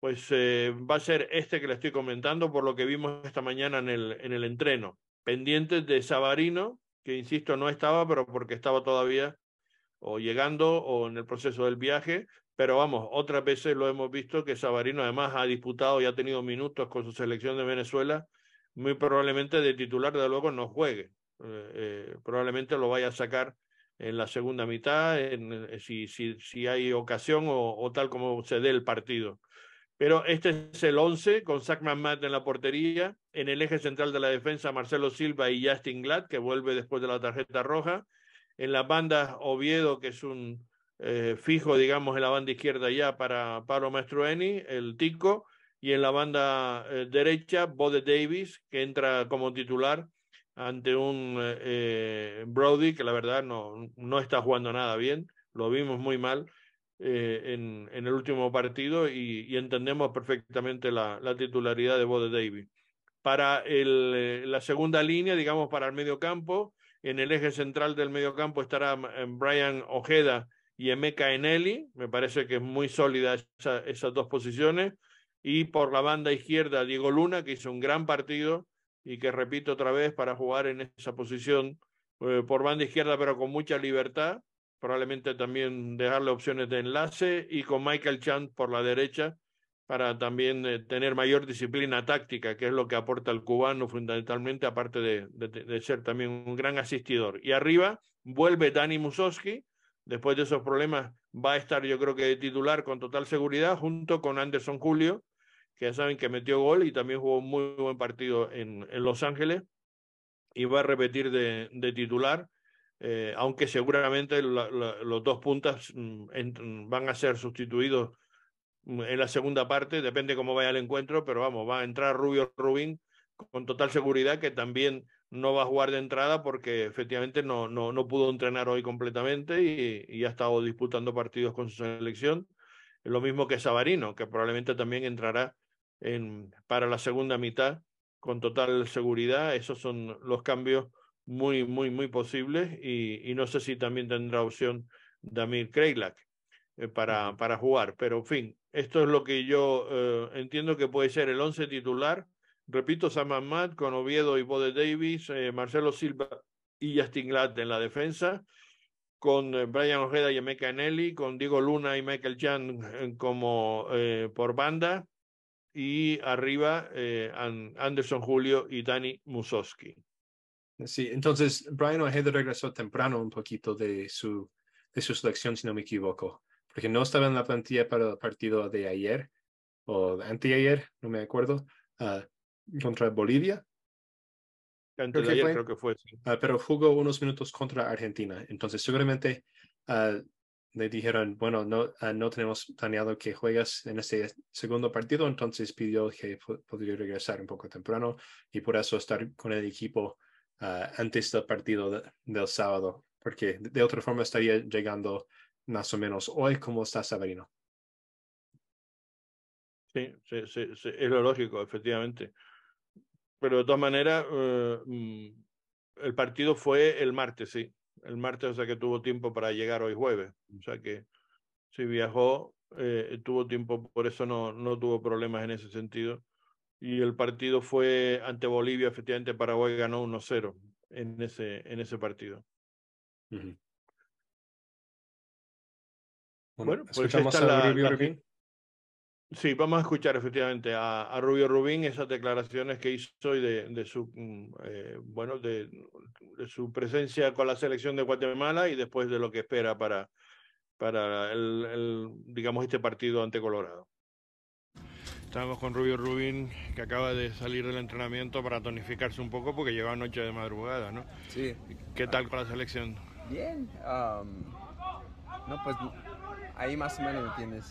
pues eh, va a ser este que le estoy comentando por lo que vimos esta mañana en el, en el entreno. Pendientes de Sabarino, que insisto no estaba, pero porque estaba todavía o llegando o en el proceso del viaje, pero vamos, otras veces lo hemos visto que Sabarino además ha disputado y ha tenido minutos con su selección de Venezuela, muy probablemente de titular de luego no juegue. Eh, eh, probablemente lo vaya a sacar en la segunda mitad, eh, si, si, si hay ocasión o, o, tal como se dé el partido. Pero este es el 11 con Zach Matt en la portería, en el eje central de la defensa Marcelo Silva y Justin Glad, que vuelve después de la tarjeta roja. En las bandas Oviedo, que es un eh, fijo, digamos, en la banda izquierda ya para Pablo Mastroeni, el Tico, y en la banda eh, derecha, Bode Davis, que entra como titular ante un eh, Brody que la verdad no, no está jugando nada bien. lo vimos muy mal en, en, el último partido y, entendemos perfectamente la, la, titularidad de Bode Davis. Para el, la segunda línea, digamos, para el medio campo, en el eje central del medio campo estará Brian Ojeda y Emeka Eneli, me parece que es muy sólida esas dos posiciones, y por la banda izquierda Diego Luna, que hizo un gran partido y que repito otra vez para jugar en esa posición eh, por banda izquierda, pero con mucha libertad, probablemente también dejarle opciones de enlace y con Michael Chant por la derecha para también eh, tener mayor disciplina táctica, que es lo que aporta el cubano fundamentalmente, aparte de, de, ser también un gran asistidor. Y arriba vuelve Dani Musowski, después de esos problemas va a estar yo creo que de titular con total seguridad, junto con Anderson Julio, que ya saben que metió gol y también jugó un muy buen partido en, en Los Ángeles, y va a repetir de, de titular. Eh, aunque seguramente los dos puntas mm, van a ser sustituidos mm, en la segunda parte, depende cómo vaya el encuentro, pero vamos, va a entrar Rubio Rubín con total seguridad que también no va a jugar de entrada porque efectivamente no, no, no pudo entrenar hoy completamente y, y, ha estado disputando partidos con su selección. Lo mismo que Sabarino, que probablemente también entrará en, para la segunda mitad con total seguridad. Esos son los cambios muy, muy, muy posibles y, y no sé si también tendrá opción Damir Kreilak eh, para, para jugar. Pero, en fin, esto es lo que yo eh, entiendo que puede ser el once titular. Repito, Sam Ahmad con Oviedo y Bode Davis, eh, Marcelo Silva y Justin Glad en la defensa, con Brian Ojeda y Emeka Eneli, con Diego Luna y Michael Chan como por banda, y arriba Anderson Julio y Dani Musowski. Sí, entonces Brian Ojeda regresó temprano un poquito de su, de su selección, si no me equivoco, porque no estaba en la plantilla para el partido de ayer o anteayer, no me acuerdo, uh, contra Bolivia. Antes creo, ayer, creo que fue. Sí. Uh, pero jugó unos minutos contra Argentina. Entonces, seguramente uh, le dijeron, bueno, no, no tenemos planeado que juegas en este segundo partido, entonces pidió que podría regresar un poco temprano y por eso estar con el equipo antes del partido del sábado, porque de, otra forma estaría llegando más o menos hoy como está Sabarino. Sí, sí, sí, sí, es lo lógico, efectivamente. Pero de todas maneras, uh, el partido fue el martes, sí. El martes, o sea que tuvo tiempo para llegar hoy jueves. O sea que si viajó, eh, tuvo tiempo, por eso no, no tuvo problemas en ese sentido y el partido fue ante Bolivia, efectivamente Paraguay ganó 1-0 en ese, en ese partido. Bueno, pues esta la, Rubín. Sí, vamos a escuchar efectivamente a, a, Rubio Rubín esas declaraciones que hizo y de, de su mm, eh, bueno de, de, su presencia con la selección de Guatemala y después de lo que espera para, para el, el digamos este partido ante Colorado. Estamos con Rubio Rubín, que acaba de salir del entrenamiento para tonificarse un poco porque llegó anoche de madrugada, ¿no? Sí. ¿Qué tal con la selección? Bien. no, pues ahí más o menos, ¿me entiendes?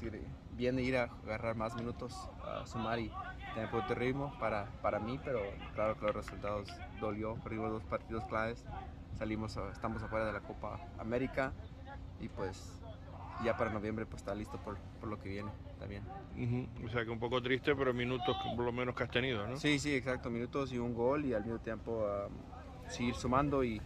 Bien ir a agarrar más minutos, a sumar y tener de ritmo para, para mí, pero claro que los resultados dolió. Perdimos dos partidos claves, salimos, estamos afuera de la Copa América y pues ya para noviembre pues está listo por, por lo que viene también. O sea que un poco triste, pero minutos por lo menos que has tenido, ¿no? Sí, sí, exacto, minutos y un gol y al mismo tiempo seguir sumando y,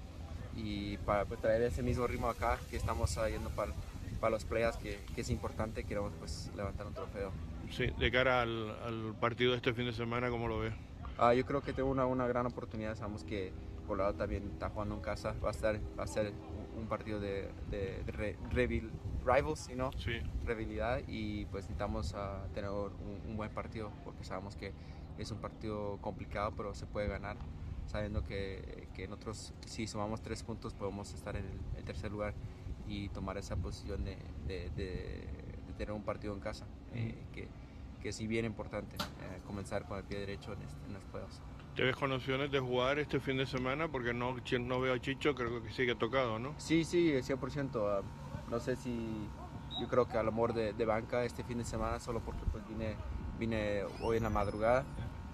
y para pues, traer ese mismo ritmo acá que estamos yendo para, para los playas que, que, es importante, queremos pues levantar un trofeo. Sí, de cara al, al partido de este fin de semana, ¿cómo lo ves? Ah, yo creo que tengo una, una gran oportunidad, sabemos que Colorado también está jugando en casa, va a, estar, va a ser un partido de, de, de rivals, ¿no? Sí. Rivalidad y pues necesitamos uh, tener un, un, buen partido porque sabemos que es un partido complicado pero se puede ganar sabiendo que, que nosotros si sumamos tres puntos podemos estar en el, el tercer lugar y tomar esa posición de, de, de tener un partido en casa eh, que, que es bien importante eh, comenzar con el pie derecho en, este, en los playoffs. ¿Te ves con opciones de jugar este fin de semana? Porque no, no veo a Chicho, creo que sigue tocado, ¿no? Sí, sí, 100%. Uh, no sé si yo creo que al amor de, de, banca este fin de semana, solo porque pues vine, vine hoy en la madrugada,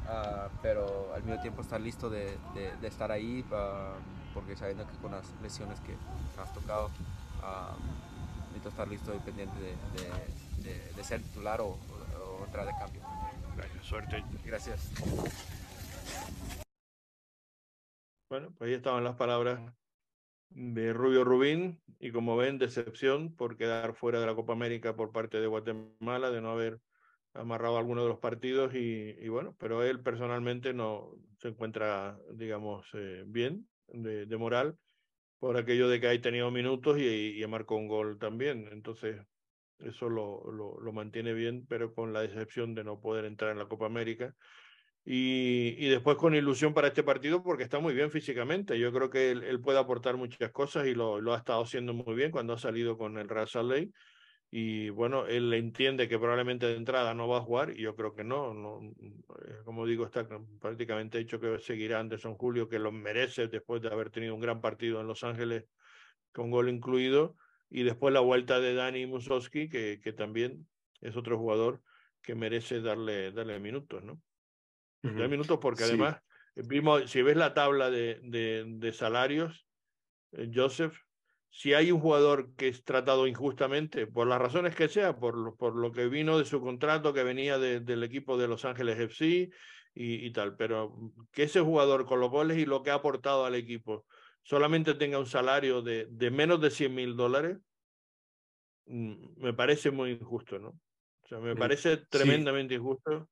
uh, pero al mismo tiempo estar listo de, de, de estar ahí, uh, porque sabiendo que con las lesiones que has tocado, necesito estar listo y pendiente de, de, ser titular o, o, entrar de cambio. Gracias, suerte. Gracias. Bueno, pues ahí estaban las palabras de Rubio Rubín y como ven, decepción por quedar fuera de la Copa América por parte de Guatemala, de no haber amarrado alguno de los partidos y, bueno, pero él personalmente no se encuentra, digamos, eh, bien de, de, moral por aquello de que ha tenido minutos y, y marcó un gol también. Entonces, eso lo, lo, lo, mantiene bien, pero con la decepción de no poder entrar en la Copa América. Y, y, después con ilusión para este partido porque está muy bien físicamente. Yo creo que él, él puede aportar muchas cosas y lo, lo, ha estado haciendo muy bien cuando ha salido con el Real Salt Lake y bueno, él entiende que probablemente de entrada no va a jugar y yo creo que no, no eh, como digo, está prácticamente hecho que seguirá Anderson Julio, que lo merece después de haber tenido un gran partido en Los Ángeles con gol incluido, y después la vuelta de Dani Musowski, que, que también es otro jugador que merece darle, darle minutos, ¿no? Uh -huh. minutos porque sí. además, vimos, si ves la tabla de, de, de salarios, eh, Joseph, si hay un jugador que es tratado injustamente, por las razones que sea, por lo, por lo que vino de su contrato, que venía de, del equipo de Los Ángeles FC y, y, tal, pero que ese jugador con los goles y lo que ha aportado al equipo solamente tenga un salario de, de menos de 100 mil dólares, mm, me parece muy injusto, ¿no? O sea, me parece sí. tremendamente injusto.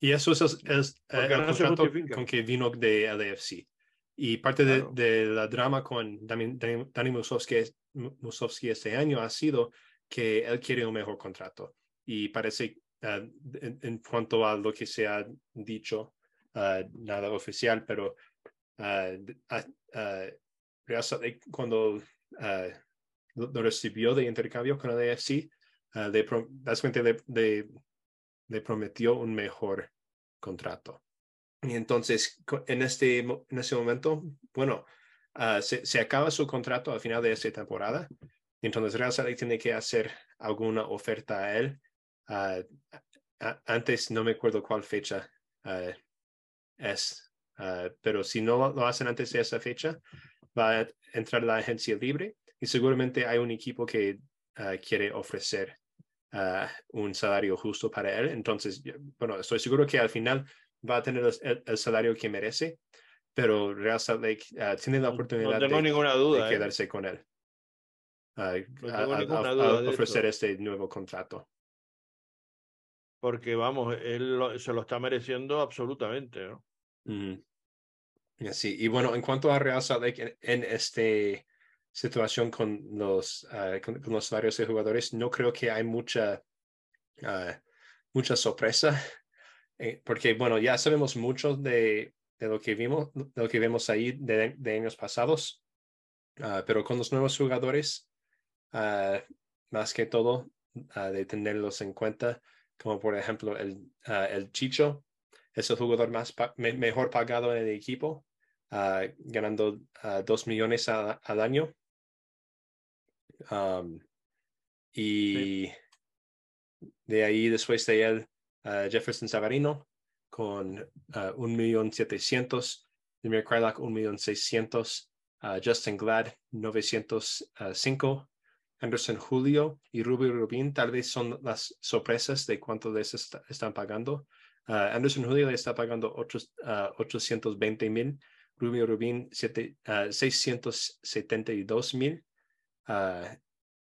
Y eso es, es, el no contrato con que vino de LAFC. Y parte claro. de, de, la drama con Dani, Dani Musovsky, Musovsky, este año ha sido que él quiere un mejor contrato. Y parece, uh, en, en, cuanto a lo que se ha dicho, uh, nada oficial, pero uh, cuando lo, recibió de intercambio con el AFC, le, le prometió un mejor contrato. Y entonces, en este, en este momento, bueno, uh, se, se, acaba su contrato al final de esta temporada. Entonces Real Salt tiene que hacer alguna oferta a él. Uh, a, antes no me acuerdo cuál fecha uh, es, pero si no lo hacen antes de esa fecha, va a entrar la agencia libre y seguramente hay un equipo que quiere ofrecer un salario justo para él. Entonces, bueno, estoy seguro que al final va a tener el, el salario que merece, pero Real Salt Lake uh, tiene la oportunidad no de, ninguna duda, de quedarse eh. con él. Uh, no a, a, a ofrecer este nuevo contrato. Porque vamos, él lo, se lo está mereciendo absolutamente, ¿no? Mm. Sí, y bueno, en cuanto a Real Salt Lake, en, en esta situación con los, uh, con, con, los salarios de jugadores, no creo que hay mucha, mucha sorpresa eh, porque bueno, ya sabemos mucho de, de, lo que vimos, de lo que vemos ahí de, de años pasados, uh, pero con los nuevos jugadores, uh, más que todo, uh, de tenerlos en cuenta, como por ejemplo el, el Chicho, es el jugador más pa me mejor pagado en el equipo, ganando dos millones a, al año. Um, y sí. de ahí después de él uh, Jefferson Savarino con uh, un millón setecientos, Demir Krylak un millón seiscientos, uh, Justin Glad 905, Anderson Julio y Rubio Rubin tal vez son las sorpresas de cuánto les está, están pagando. Uh, Anderson Julio le está pagando uh, 820 mil, Rubio Rubin uh, 672 mil.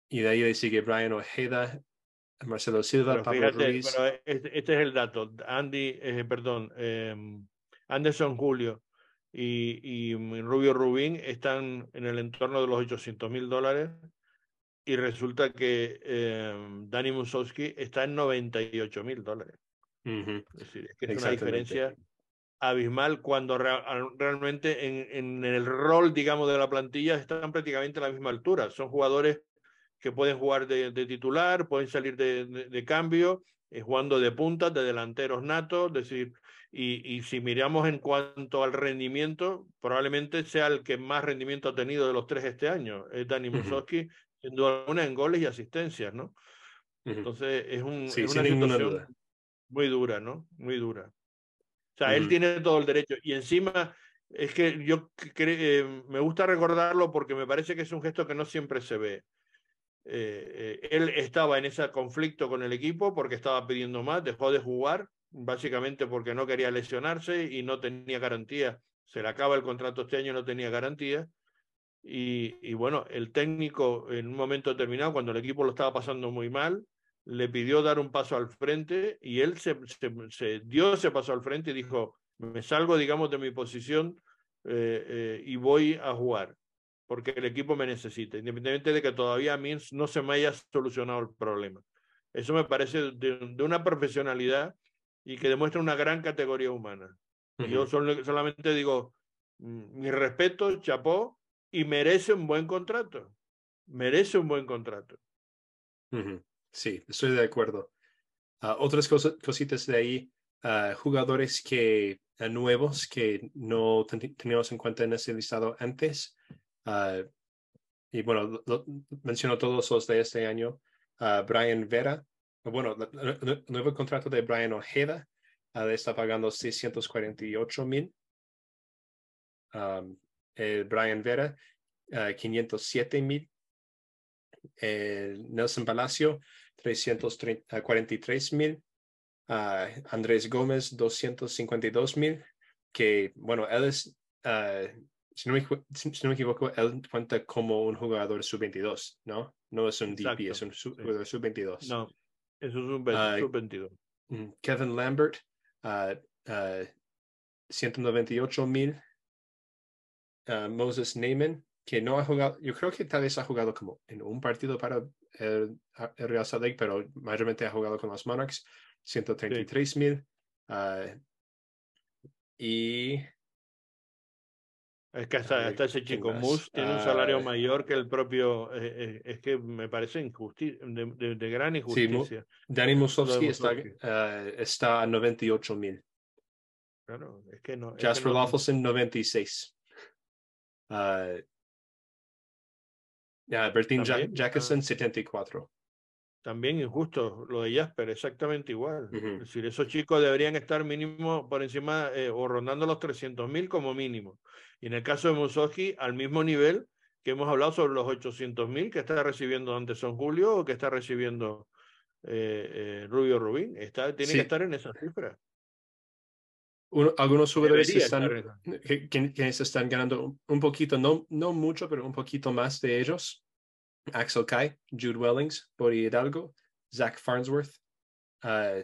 y de ahí le sigue Brian Ojeda, Marcelo Silva, Pablo fíjate, Ruiz. Pero este, este, es el dato. Andy, eh, perdón, eh, Anderson Julio y, y, Rubio Rubín están en el entorno de los 800 mil dólares y resulta que eh, Dani Musowski está en 98 mil dólares. Uh -huh. Es decir, es que es una diferencia abismal cuando real, realmente en, en, el rol, digamos, de la plantilla están prácticamente a la misma altura. Son jugadores que pueden jugar de, de titular, pueden salir de, de, de cambio, eh, jugando de puntas, de delanteros natos, decir, y, y, si miramos en cuanto al rendimiento, probablemente sea el que más rendimiento ha tenido de los tres este año, es Dani Musowski, uh -huh. sin duda alguna en goles y asistencias, ¿no? Uh -huh. Entonces es, un, sí, es una situación muy dura, ¿no? Muy dura. O sea, uh -huh. él tiene todo el derecho y encima es que yo eh, me gusta recordarlo porque me parece que es un gesto que no siempre se ve eh, él estaba en ese conflicto con el equipo porque estaba pidiendo más, dejó de jugar, básicamente porque no quería lesionarse y no tenía garantía. Se le acaba el contrato este año, no tenía garantía. Y, bueno, el técnico en un momento determinado, cuando el equipo lo estaba pasando muy mal, le pidió dar un paso al frente y él se, se, dio ese paso al frente y dijo, me salgo, digamos, de mi posición eh, eh, y voy a jugar, porque el equipo me necesita, independientemente de que todavía a mí no se me haya solucionado el problema. Eso me parece de, de una profesionalidad y que demuestra una gran categoría humana. Yo solamente digo, mm, mi respeto, chapó, y merece un buen contrato. Merece un buen contrato. Sí, estoy de acuerdo. Uh, otras cosas, cositas de ahí, uh, jugadores que uh, nuevos que no teníamos en cuenta en ese listado antes. Y bueno, menciono todos los de este año. Brian Vera, bueno, el nuevo contrato de Brian Ojeda está pagando 648 mil. Um, Brian Vera, 507 mil. Nelson Palacio, 343 mil. Andrés Gómez, 252 mil. Que, bueno, él es, si, no me, si, no me, equivoco, él cuenta como un jugador sub-22, ¿no? No es un DP, es un jugador sub-22. No, es un sub-22. Kevin Lambert, 198 mil. Moses Neyman, que no ha jugado, yo creo que tal vez ha jugado como en un partido para el, Real Salt Lake, pero mayormente ha jugado con los Monarchs, 133 mil. Ah, y. Es que hasta, ese chico Mus tiene un salario mayor que el propio. Eh, eh, es que me parece injusticia, de, gran injusticia. Sí, Danny Musovsky está, ah, está a 98 mil. Claro, es que no. Jasper es 96. Ya, Bertin Jackson, 74. También injusto lo de Jasper, exactamente igual. Es decir, esos chicos deberían estar mínimo por encima eh, o rondando los 300 mil como mínimo. Y en el caso de Musogi, al mismo nivel que hemos hablado sobre los 800 mil que está recibiendo Anderson Julio o que está recibiendo eh, eh, Rubio Rubín. Está, tiene que estar en esa cifra algunos jugadores están, que, están ganando un poquito, no, no mucho, pero un poquito más de ellos. Axel Kai, Jude Wellings, Bori Hidalgo, Zach Farnsworth. Ah,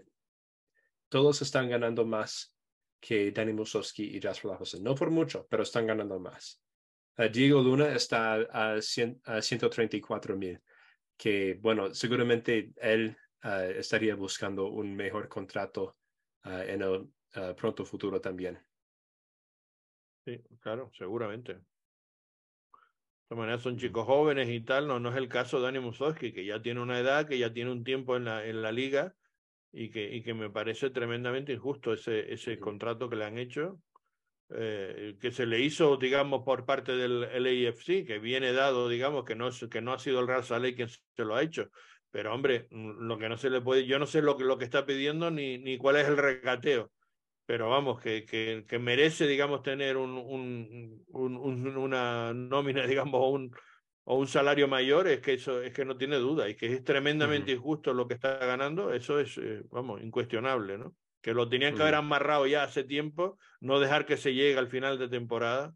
todos están ganando más que Danny Musowski y Jasper Lajosen. No por mucho, pero están ganando más. Ah, Diego Luna está a, 134 mil, que bueno, seguramente él ah, estaría buscando un mejor contrato en el uh, pronto futuro también. Sí, claro, seguramente. De todas maneras son chicos jóvenes y tal, no, no es el caso de Dani Musowski, que ya tiene una edad, que ya tiene un tiempo en la, en la liga y que, y que me parece tremendamente injusto ese, ese contrato que le han hecho, eh, que se le hizo, digamos, por parte del LAFC, que viene dado, digamos, que no, que no ha sido el Real Saleh quien se lo ha hecho. Pero, hombre, lo que no se le puede, yo no sé lo que, lo que está pidiendo ni, ni cuál es el regateo pero vamos, que, que, que merece, digamos, tener un, un, un, una nómina, digamos, un, o un salario mayor, es que eso es que no tiene duda y que es tremendamente injusto lo que está ganando, eso es, eh, vamos, incuestionable, ¿no? Que lo tenían que haber amarrado ya hace tiempo, no dejar que se llegue al final de temporada,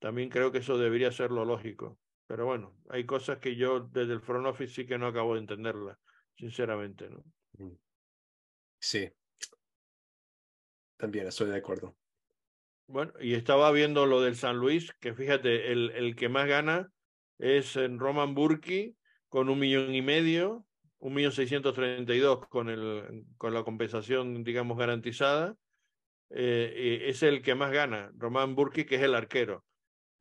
también creo que eso debería ser lo lógico. Pero bueno, hay cosas que yo desde el front office sí que no acabo de entenderlas, sinceramente, ¿no? Sí, también estoy de acuerdo. Bueno, y estaba viendo lo del San Luis, que fíjate, el, el que más gana es en Roman Burki con un millón y medio, un millón seiscientos treinta y dos con, el, con la compensación, digamos, garantizada. Eh, es el que más gana, Roman Burki, que es el arquero.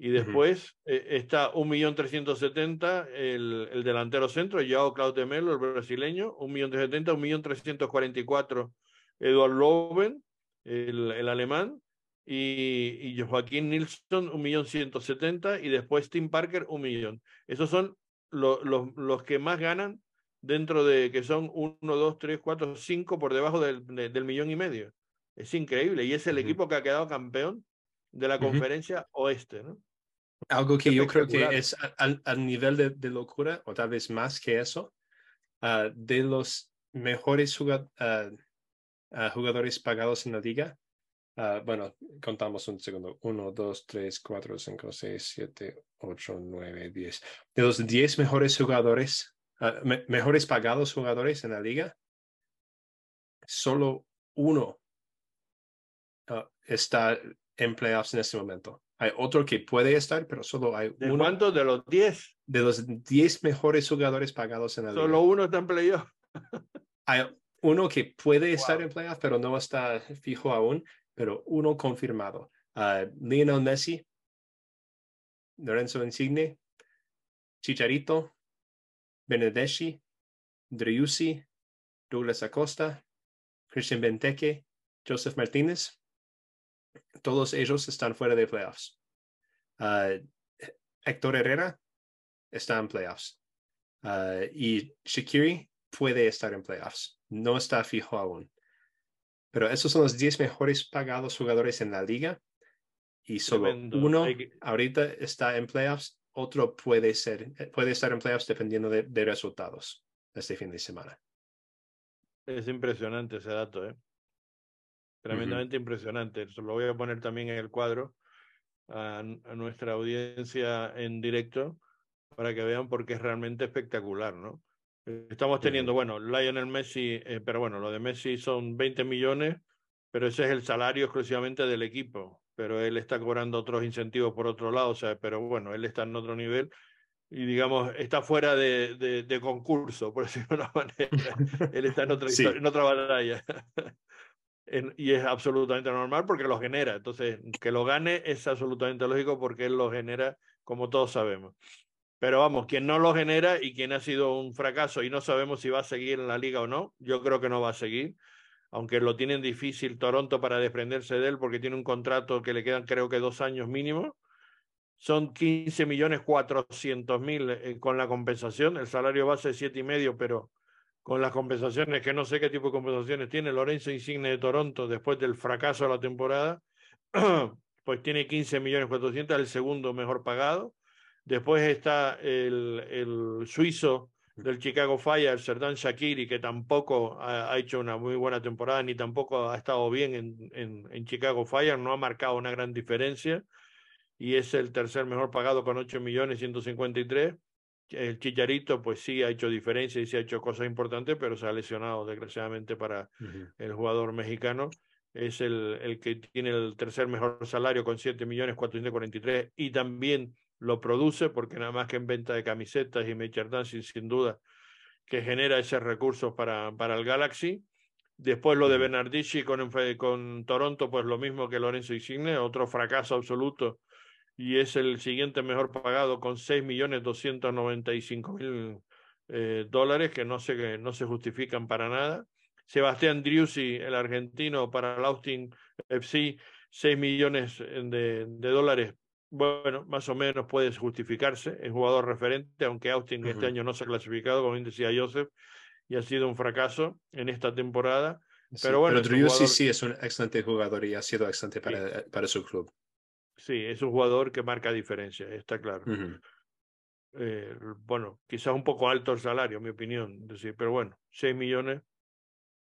Y después eh, está un millón trescientos setenta el, el delantero centro, Joao Claudio Melo, el brasileño, un millón setenta, un millón trescientos cuarenta y cuatro Eduard Loven, el, el alemán, y, y, Joaquín Nilsson, un millón ciento setenta, y después Tim Parker, un millón. Esos son los, los que más ganan dentro de que son uno, dos, tres, cuatro, cinco por debajo del, del millón y medio. Es increíble, y es el equipo que ha quedado campeón de la conferencia oeste, ¿no? Algo que yo creo que es al, nivel de, locura, o tal vez más que eso, ah, de los mejores ah, ah, jugadores pagados en la liga. Bueno, contamos un segundo. Uno, dos, tres, cuatro, cinco, seis, siete, ocho, nueve, diez. De los diez mejores jugadores, mejores pagados jugadores en la liga, solo uno está en playoffs en este momento. Hay otro que puede estar, pero solo hay ¿De uno. ¿Cuántos de los 10? De los 10 mejores jugadores pagados en la liga. Solo uno está en playoff. hay uno que puede estar en playoff, pero no está fijo aún, pero uno confirmado. Lionel Messi, Lorenzo Insigne, Chicharito, Benedetti, Driussi, Douglas Acosta, Christian Benteke, Joseph Martínez todos ellos están fuera de playoffs. Héctor Herrera está en playoffs. Y Shakiri puede estar en playoffs. No está fijo aún. Pero esos son los 10 mejores pagados jugadores en la liga. Y solo uno ahorita está en playoffs. Otro puede, ser, puede estar en playoffs dependiendo de, de resultados este fin de semana. Es impresionante ese dato, ¿eh? tremendamente impresionante. Eso lo voy a poner también en el cuadro a, nuestra audiencia en directo para que vean porque es realmente espectacular, ¿no? Estamos teniendo, bueno, Lionel Messi, eh, pero bueno, lo de Messi son 20 millones, pero ese es el salario exclusivamente del equipo, pero él está cobrando otros incentivos por otro lado, o sea, pero bueno, él está en otro nivel y digamos, está fuera de, de, concurso, por decirlo de una manera. él está en otra, en otra batalla y es absolutamente normal porque lo genera. Entonces, que lo gane es absolutamente lógico porque él lo genera, como todos sabemos. Pero vamos, quien no lo genera y quien ha sido un fracaso y no sabemos si va a seguir en la liga o no, yo creo que no va a seguir, aunque lo tienen difícil Toronto para desprenderse de él porque tiene un contrato que le quedan creo que dos años mínimo. Son 15 millones 400 mil eh, con la compensación, el salario base es siete y medio, pero con las compensaciones, que no sé qué tipo de compensaciones tiene Lorenzo Insigne de Toronto después del fracaso de la temporada, pues tiene 15 millones 400, el segundo mejor pagado. Después está el, el suizo del Chicago Fire, Serdan Shakiri, que tampoco ha, hecho una muy buena temporada, ni tampoco ha estado bien en, en, en, Chicago Fire, no ha marcado una gran diferencia, y es el tercer mejor pagado con 8 millones 153 el Chicharito pues sí ha hecho diferencia y sí ha hecho cosas importantes, pero se ha lesionado desgraciadamente para el jugador mexicano. Es el, el que tiene el tercer mejor salario con 7 millones 443 y también lo produce porque nada más que en venta de camisetas y merchandising sin duda que genera esos recursos para, para el Galaxy. Después lo de Bernardeschi con, con Toronto, pues lo mismo que Lorenzo Insigne, otro fracaso absoluto y es el siguiente mejor pagado con 6 millones 295 mil eh, dólares que no se, no se justifican para nada. Sebastián Driussi, el argentino, para el Austin FC, 6 millones de, de, dólares. Bueno, más o menos puede justificarse. Es jugador referente, aunque Austin este año no se ha clasificado, como decía Joseph, y ha sido un fracaso en esta temporada. pero bueno, pero sí es un excelente jugador y ha sido excelente para, para su club. Sí, es un jugador que marca diferencia, está claro. eh, bueno, quizás un poco alto el salario, en mi opinión, decir, pero bueno, 6 millones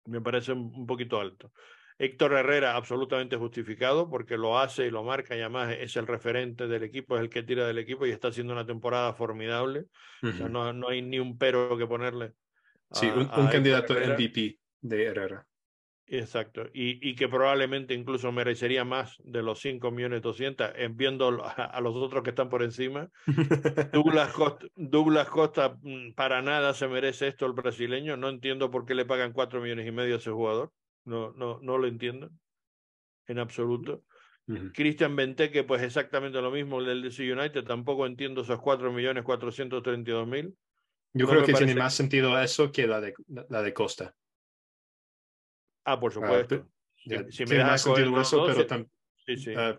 me parece un poquito alto. Héctor Herrera, absolutamente justificado, porque lo hace y lo marca, y además es el referente del equipo, es el que tira del equipo y está haciendo una temporada formidable. O sea, no, no hay ni un pero que ponerle. sí, un, un candidato MVP de Herrera. Exacto, y, y, que probablemente incluso merecería más de los 5 millones 200, en viendo a, los otros que están por encima. Douglas Costa, Douglas Costa mm, para nada se merece esto el brasileño, no entiendo por qué le pagan 4 millones y medio a ese jugador, no, no, no lo entiendo en absoluto. Christian Benteke, pues exactamente lo mismo el del DC United, tampoco entiendo esos 4 millones 432 mil. Yo creo que tiene más sentido eso que la de, la de Costa. Ah, por supuesto. si, me das sentido eso, pero, sí, sí. Ah,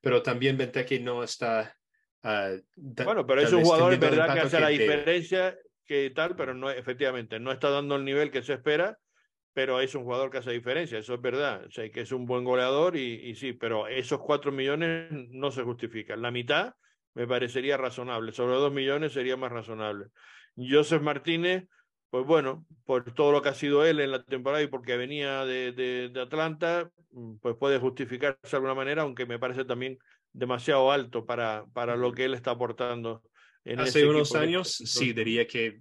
pero también Benteke no está. Ah, bueno, pero es un jugador en verdad que hace la diferencia que tal, pero no efectivamente no está dando el nivel que se espera, pero es un jugador que hace diferencia, eso es verdad. O sea, que es un buen goleador y, y sí, pero esos cuatro millones no se justifican. La mitad me parecería razonable, sobre dos millones sería más razonable. Joseph Martínez, pues bueno, por todo lo que ha sido él en la temporada y porque venía de, de, de Atlanta, mm, pues puede justificarse de alguna manera, aunque me parece también demasiado alto para, para lo que él está aportando. En Hace unos años sí diría que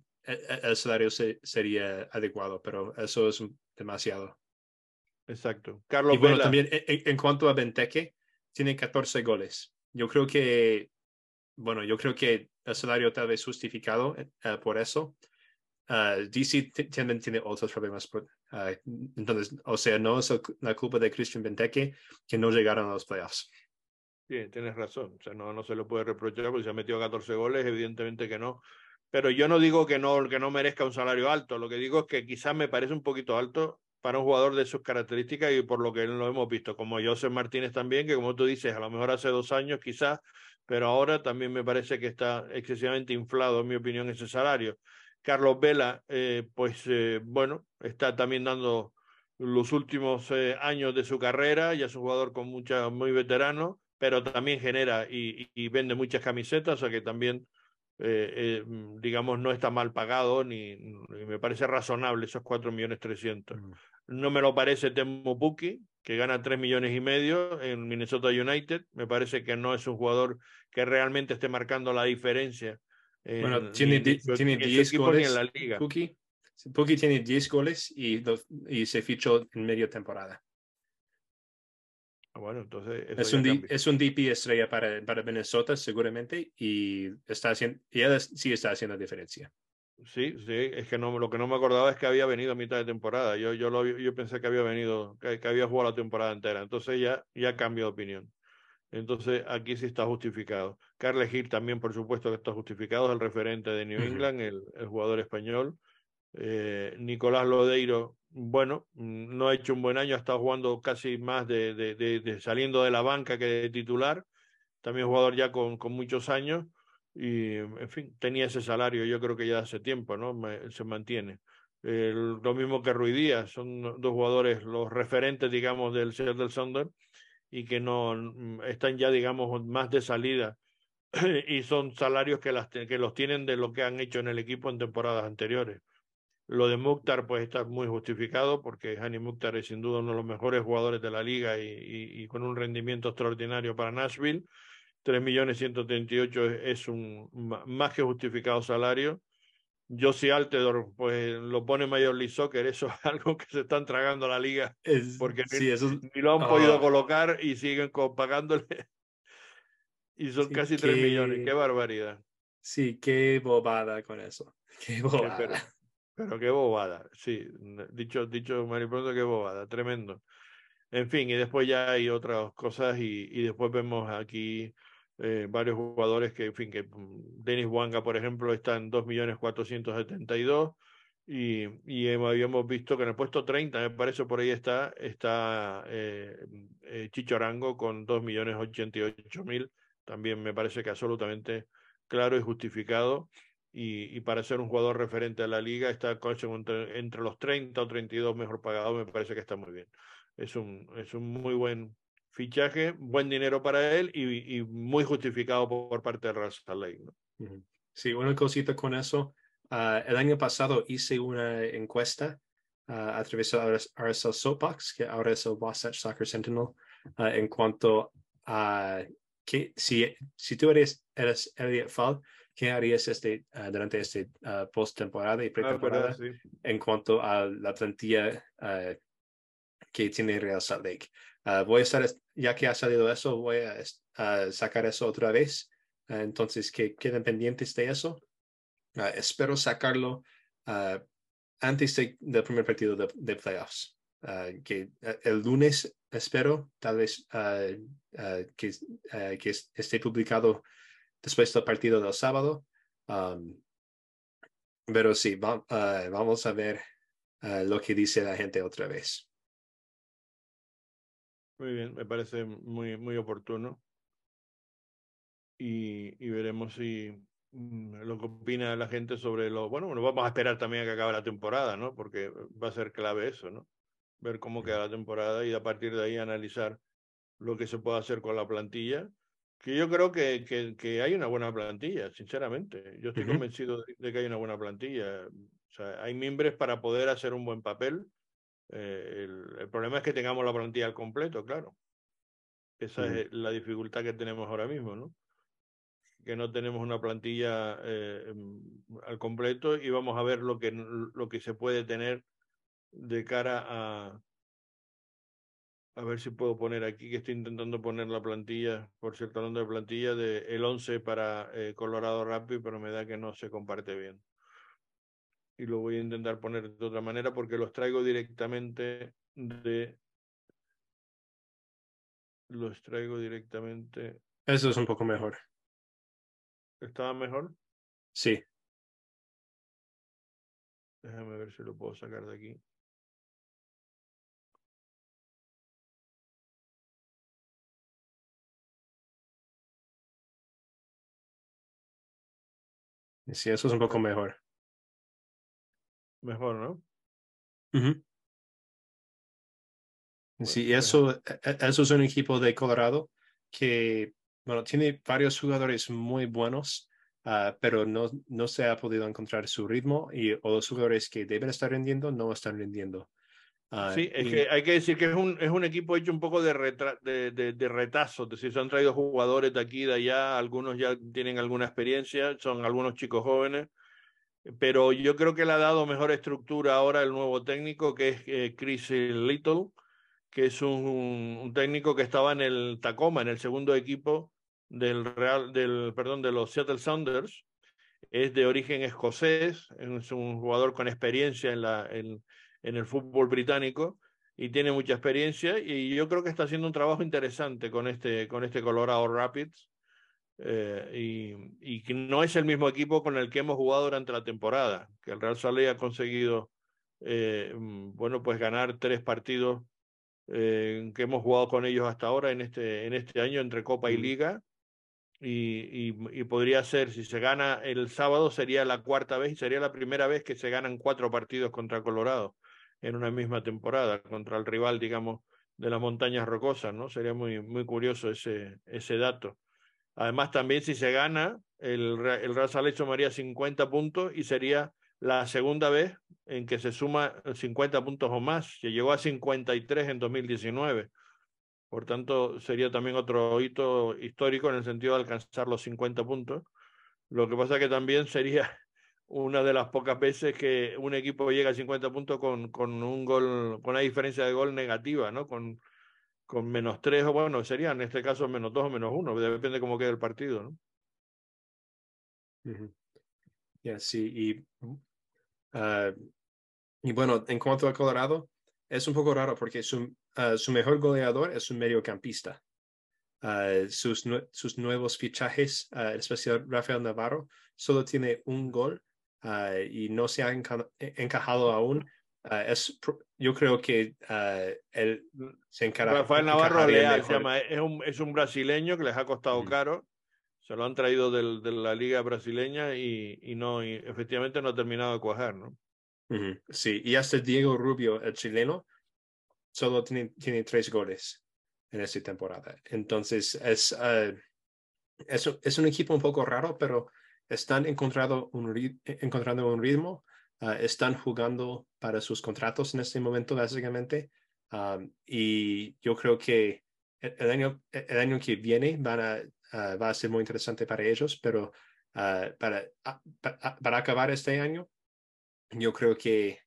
el salario se, sería adecuado, pero eso es demasiado. Exacto. Carlos y bueno, también en, en, cuanto a Benteke, tiene 14 goles. Yo creo que, bueno, yo creo que el salario tal vez justificado uh, por eso. Uh, DC también tiene otros problemas. Por, uh, entonces, o sea, no es la culpa de Christian Benteke que no llegaron a los playoffs. Sí, tienes razón. O sea, no, no se lo puede reprochar porque se ha metido 14 goles, evidentemente que no. Pero yo no digo que no, que no merezca un salario alto. Lo que digo es que quizás me parece un poquito alto para un jugador de sus características y por lo que lo hemos visto, como José Martínez también, que como tú dices, a lo mejor hace dos años quizás, pero ahora también me parece que está excesivamente inflado, en mi opinión, ese salario. Carlos Vela, eh, pues eh, bueno, está también dando los últimos eh, años de su carrera, ya es un jugador con mucha, muy veterano, pero también genera y, y vende muchas camisetas, o sea que también eh, eh, mm, digamos, no está mal pagado ni, ni, me parece razonable esos 4 millones 300. Mm. No me lo parece Temo Puki, que gana 3 millones y medio en Minnesota United. Me parece que no es un jugador que realmente esté marcando la diferencia. En, bueno, tiene, ni, tiene 10 goles. En la liga. Puki, Puki tiene 10 goles y, y se fichó en media temporada. Ah, bueno, entonces. Es un, es un DP estrella para, para Minnesota, seguramente, y, está haciendo, y sí está haciendo diferencia. Sí, sí, es que no, lo que no me acordaba es que había venido a mitad de temporada. Yo, yo, lo, yo pensé que había venido, que, que, había jugado la temporada entera. Entonces ya, ya cambió de opinión. Entonces aquí sí está justificado. Carles Gil también, por supuesto, que está justificado, es el referente de New England, el, el jugador español. Eh, Nicolás Lodeiro bueno, no ha hecho un buen año, ha estado jugando casi más de, saliendo de la banca que de titular, también jugador ya con, muchos años y, en fin, tenía ese salario, yo creo que ya hace tiempo, ¿no? Se mantiene. Lo mismo que Díaz, son dos jugadores, los referentes, digamos, del del Sonder y que no están ya, digamos, más de salida y son salarios que, las, que los tienen de lo que han hecho en el equipo en temporadas anteriores. Lo de Mukhtar pues está muy justificado porque Hani Mukhtar es sin duda uno de los mejores jugadores de la liga y, y, y con un rendimiento extraordinario para Nashville. 3 millones 138 es un más que justificado salario. Josie Altedor, pues lo pone Major League Soccer, eso es algo que se están tragando la liga es, porque sí, ni, eso, ni, lo han oh. podido colocar y siguen pagándole y son sí, casi 3 millones, qué barbaridad. Sí, qué bobada con eso. Qué bobada. Pero qué bobada, sí, dicho, dicho Mariposa, qué bobada, tremendo. En fin, y después ya hay otras cosas y, y después vemos aquí eh, varios jugadores que, en fin, que mm, Denis Wanga, por ejemplo, está en 2.472 y, y habíamos visto que en el puesto 30, me parece por ahí está, está eh, eh, Chichorango con 2.088.000, también me parece que absolutamente claro y justificado y, y, para ser un jugador referente a la liga está entre, entre los 30 o 32 mejor pagados, me parece que está muy bien. Es un, es un muy buen fichaje, buen dinero para él y, y muy justificado por, por, parte de Rasta Lake. ¿no? Sí, una cosita con eso. Uh, el año pasado hice una encuesta uh, a través de RSL Soapbox, que ahora es el Wasatch Soccer Sentinel, uh, en cuanto a que si, si tú eres, eres Elliot Fall, ¿qué harías este, uh, durante este uh, post-temporada y pretemporada ah, sí. en cuanto a la plantilla uh, que tiene Real Salt Lake? voy a estar, ya que ha salido eso, voy a sacar eso otra vez. entonces, que queden pendientes de eso. espero sacarlo antes de, del primer partido de, de playoffs. que el lunes espero, tal vez que, que esté publicado después del partido del sábado. Um, pero sí, uh, vamos a ver uh, lo que dice la gente otra vez. Muy bien, me parece muy, muy oportuno. Y, y veremos si, mm, lo que opina la gente sobre lo. Bueno, bueno, vamos a esperar también a que acabe la temporada, ¿no? Porque va a ser clave eso, ¿no? Ver cómo queda la temporada y a partir de ahí analizar lo que se puede hacer con la plantilla. Que yo creo que, que, que hay una buena plantilla, sinceramente. Yo estoy convencido de, que hay una buena plantilla. O sea, hay miembros para poder hacer un buen papel. Eh, el, el, problema es que tengamos la plantilla al completo, claro. Esa es la dificultad que tenemos ahora mismo, ¿no? Que no tenemos una plantilla eh, em, al completo y vamos a ver lo que, lo que se puede tener de cara a, a ver si puedo poner aquí, que estoy intentando poner la plantilla, por cierto, hablando de plantilla, de el 11 para eh, Colorado Rapid, pero me da que no se comparte bien. Y lo voy a intentar poner de otra manera porque los traigo directamente de los traigo directamente. Eso es un poco mejor. ¿Estaba mejor? Sí. Déjame ver si lo puedo sacar de aquí. Sí, eso es un poco mejor. Mejor, ¿no? Sí, eso, e, e, eso es un equipo de Colorado que, bueno, tiene varios jugadores muy buenos, uh, pero no, no se ha podido encontrar su ritmo y o los jugadores que deben estar rindiendo no están rindiendo. Uh, sí, es y... que hay que decir que es un, es un equipo hecho un poco de, retra de, de, de retazo, es decir, se han traído jugadores de aquí y de allá, algunos ya tienen alguna experiencia, son algunos chicos jóvenes, pero yo creo que le ha dado mejor estructura ahora el nuevo técnico que es eh, Chris Little, que es un, un, técnico que estaba en el Tacoma, en el segundo equipo del Real, del, perdón, de los Seattle Sounders. Es de origen escocés, es un jugador con experiencia en, la, en, en el fútbol británico y tiene mucha experiencia y yo creo que está haciendo un trabajo interesante con este, con este Colorado Rapids. Eh, y, y, que no es el mismo equipo con el que hemos jugado durante la temporada, que el Real Sale ha conseguido, eh, bueno, pues ganar tres partidos eh, que hemos jugado con ellos hasta ahora en este, en este año entre Copa y Liga. Y, y, y, podría ser, si se gana el sábado, sería la cuarta vez y sería la primera vez que se ganan cuatro partidos contra Colorado en una misma temporada, contra el rival, digamos, de las montañas rocosas, ¿no? Sería muy, muy curioso ese, ese dato. Además, también si se gana, el, el Real sumaría 50 puntos y sería la segunda vez en que se suma 50 puntos o más, que llegó a 53 en 2019. Por tanto, sería también otro hito histórico en el sentido de alcanzar los 50 puntos. Lo que pasa que también sería una de las pocas veces que un equipo llega a 50 puntos con, con un gol, con una diferencia de gol negativa, ¿no? Con, con menos tres, o bueno, sería en este caso menos dos o menos uno, depende de cómo quede el partido, ¿no? Uh -huh. yeah, sí, y Uh, y bueno, en cuanto a Colorado, es un poco raro porque su, uh, su mejor goleador es un mediocampista. Uh, sus, sus nuevos fichajes, en especial Rafael Navarro, solo tiene un gol y no se ha enca encajado aún. es, yo creo que él se encarga. Rafael Navarro Leal, se llama, es, un, es un brasileño que les ha costado mm. caro se lo han traído del, de la liga brasileña y, y no, y efectivamente no ha terminado de cuajar, ¿no? Uh -huh. Sí, y hasta Diego Rubio, el chileno, solo tiene, tiene tres goles en esta temporada. Entonces, es, uh, es, es, un equipo un poco raro, pero están encontrando un, encontrando un ritmo, uh, están jugando para sus contratos en este momento, básicamente. Um, y yo creo que el año, el año que viene van a uh, va a ser muy interesante para ellos, pero uh, para, uh, para acabar este año, yo creo que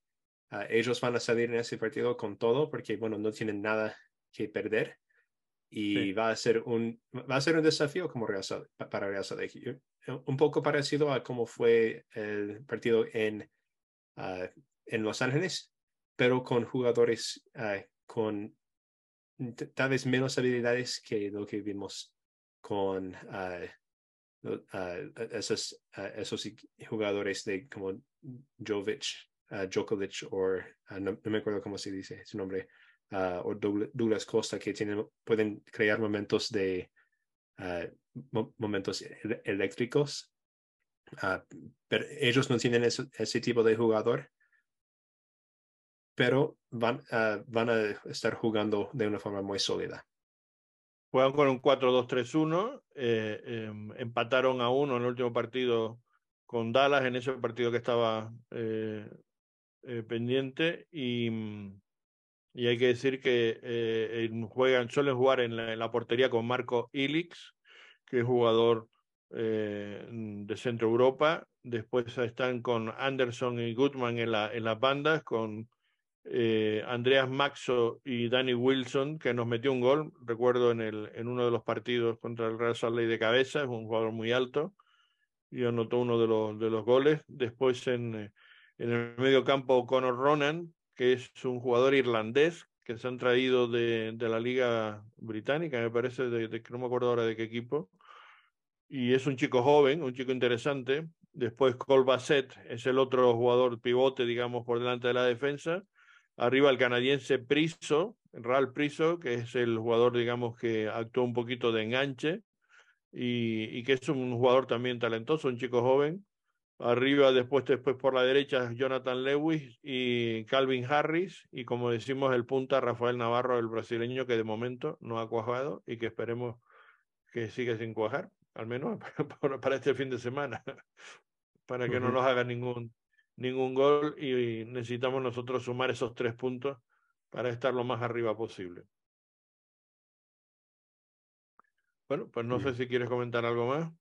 ellos van a salir en ese partido con todo porque, bueno, no tienen nada que perder y sí. va a ser un va a ser un desafío como Real para Real Salt un poco parecido a cómo fue el partido en en Los Ángeles pero con jugadores con tal vez menos habilidades que lo que vimos con uh, uh, esos, uh, esos jugadores de como Jovic, Djokovic o no, no, me acuerdo cómo se dice su nombre, o Douglas Costa que tienen, pueden crear momentos de mo momentos eléctricos Ah, pero ellos no tienen ese, tipo de jugador, pero van, ah, van a estar jugando de una forma muy sólida. Juegan con un 4-2-3-1, eh, em, empataron a uno en el último partido con Dallas, en ese partido que estaba eh, eh, pendiente, y, y, hay que decir que juegan, suelen jugar en la, en la portería con Marco Ilix, que es jugador eh, de Centro Europa. Después están con Anderson y Goodman en, la, en las bandas, con eh, Andreas Maxo y Danny Wilson, que nos metió un gol, recuerdo en, el, en uno de los partidos contra el Real Salt de cabeza, es un jugador muy alto, y anotó uno de los, de los goles. Después en, eh, en el medio campo Conor Ronan, que es un jugador irlandés que se han traído de, de la liga británica, me parece, de, de, no me acuerdo ahora de qué equipo, y es un chico joven, un chico interesante. Después Colbasset es el otro jugador pivote, digamos, por delante de la defensa. Arriba el canadiense Priso, Real Priso, que es el jugador, digamos, que actuó un poquito de enganche y, y, que es un jugador también talentoso, un chico joven. Arriba, después, después por la derecha, Jonathan Lewis y Calvin Harris. Y como decimos, el punta Rafael Navarro, el brasileño, que de momento no ha cuajado y que esperemos que siga sin cuajar al menos para este fin de semana, para que no nos haga ningún, ningún gol y necesitamos nosotros sumar esos tres puntos para estar lo más arriba posible. Bueno, pues no sé si quieres comentar algo más.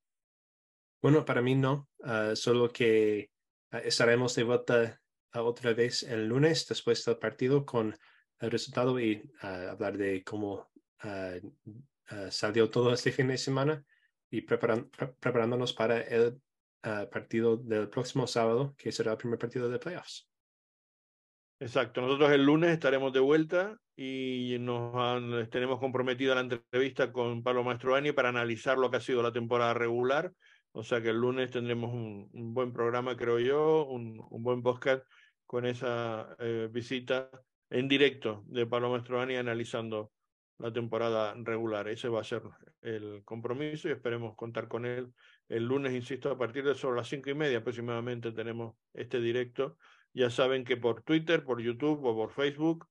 Bueno, para mí no, ah, solo que ah, estaremos de vuelta otra vez el lunes después del partido con el resultado y ah, hablar de cómo salió todo este fin de semana y preparándonos para el ah, partido del próximo sábado, que será el primer partido de playoffs. Exacto, nosotros el lunes estaremos de vuelta y nos tenemos comprometida la entrevista con Pablo Mastroani para analizar lo que ha sido la temporada regular. O sea que el lunes tendremos un, buen programa, creo yo, un, buen podcast con esa eh, visita en directo de Pablo Mastroani analizando la temporada regular. Ese va a ser el compromiso y esperemos contar con él el lunes, insisto, a partir de sobre las cinco y media aproximadamente tenemos este directo. Ya saben que por Twitter, por YouTube o por Facebook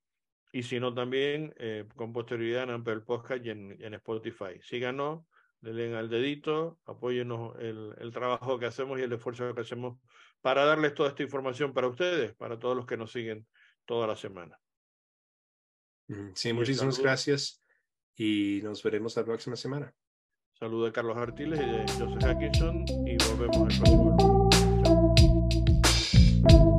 y si no también eh, con posterioridad en Apple Podcast y en, en Spotify. Síganos, den al dedito, apóyenos el, el trabajo que hacemos y el esfuerzo que hacemos para darles toda esta información para ustedes, para todos los que nos siguen toda la semana. Sí, muchísimas gracias y nos veremos la próxima semana. Saludos de Carlos Artiles y de Joseph Hackinson y volvemos el próximo. Chao.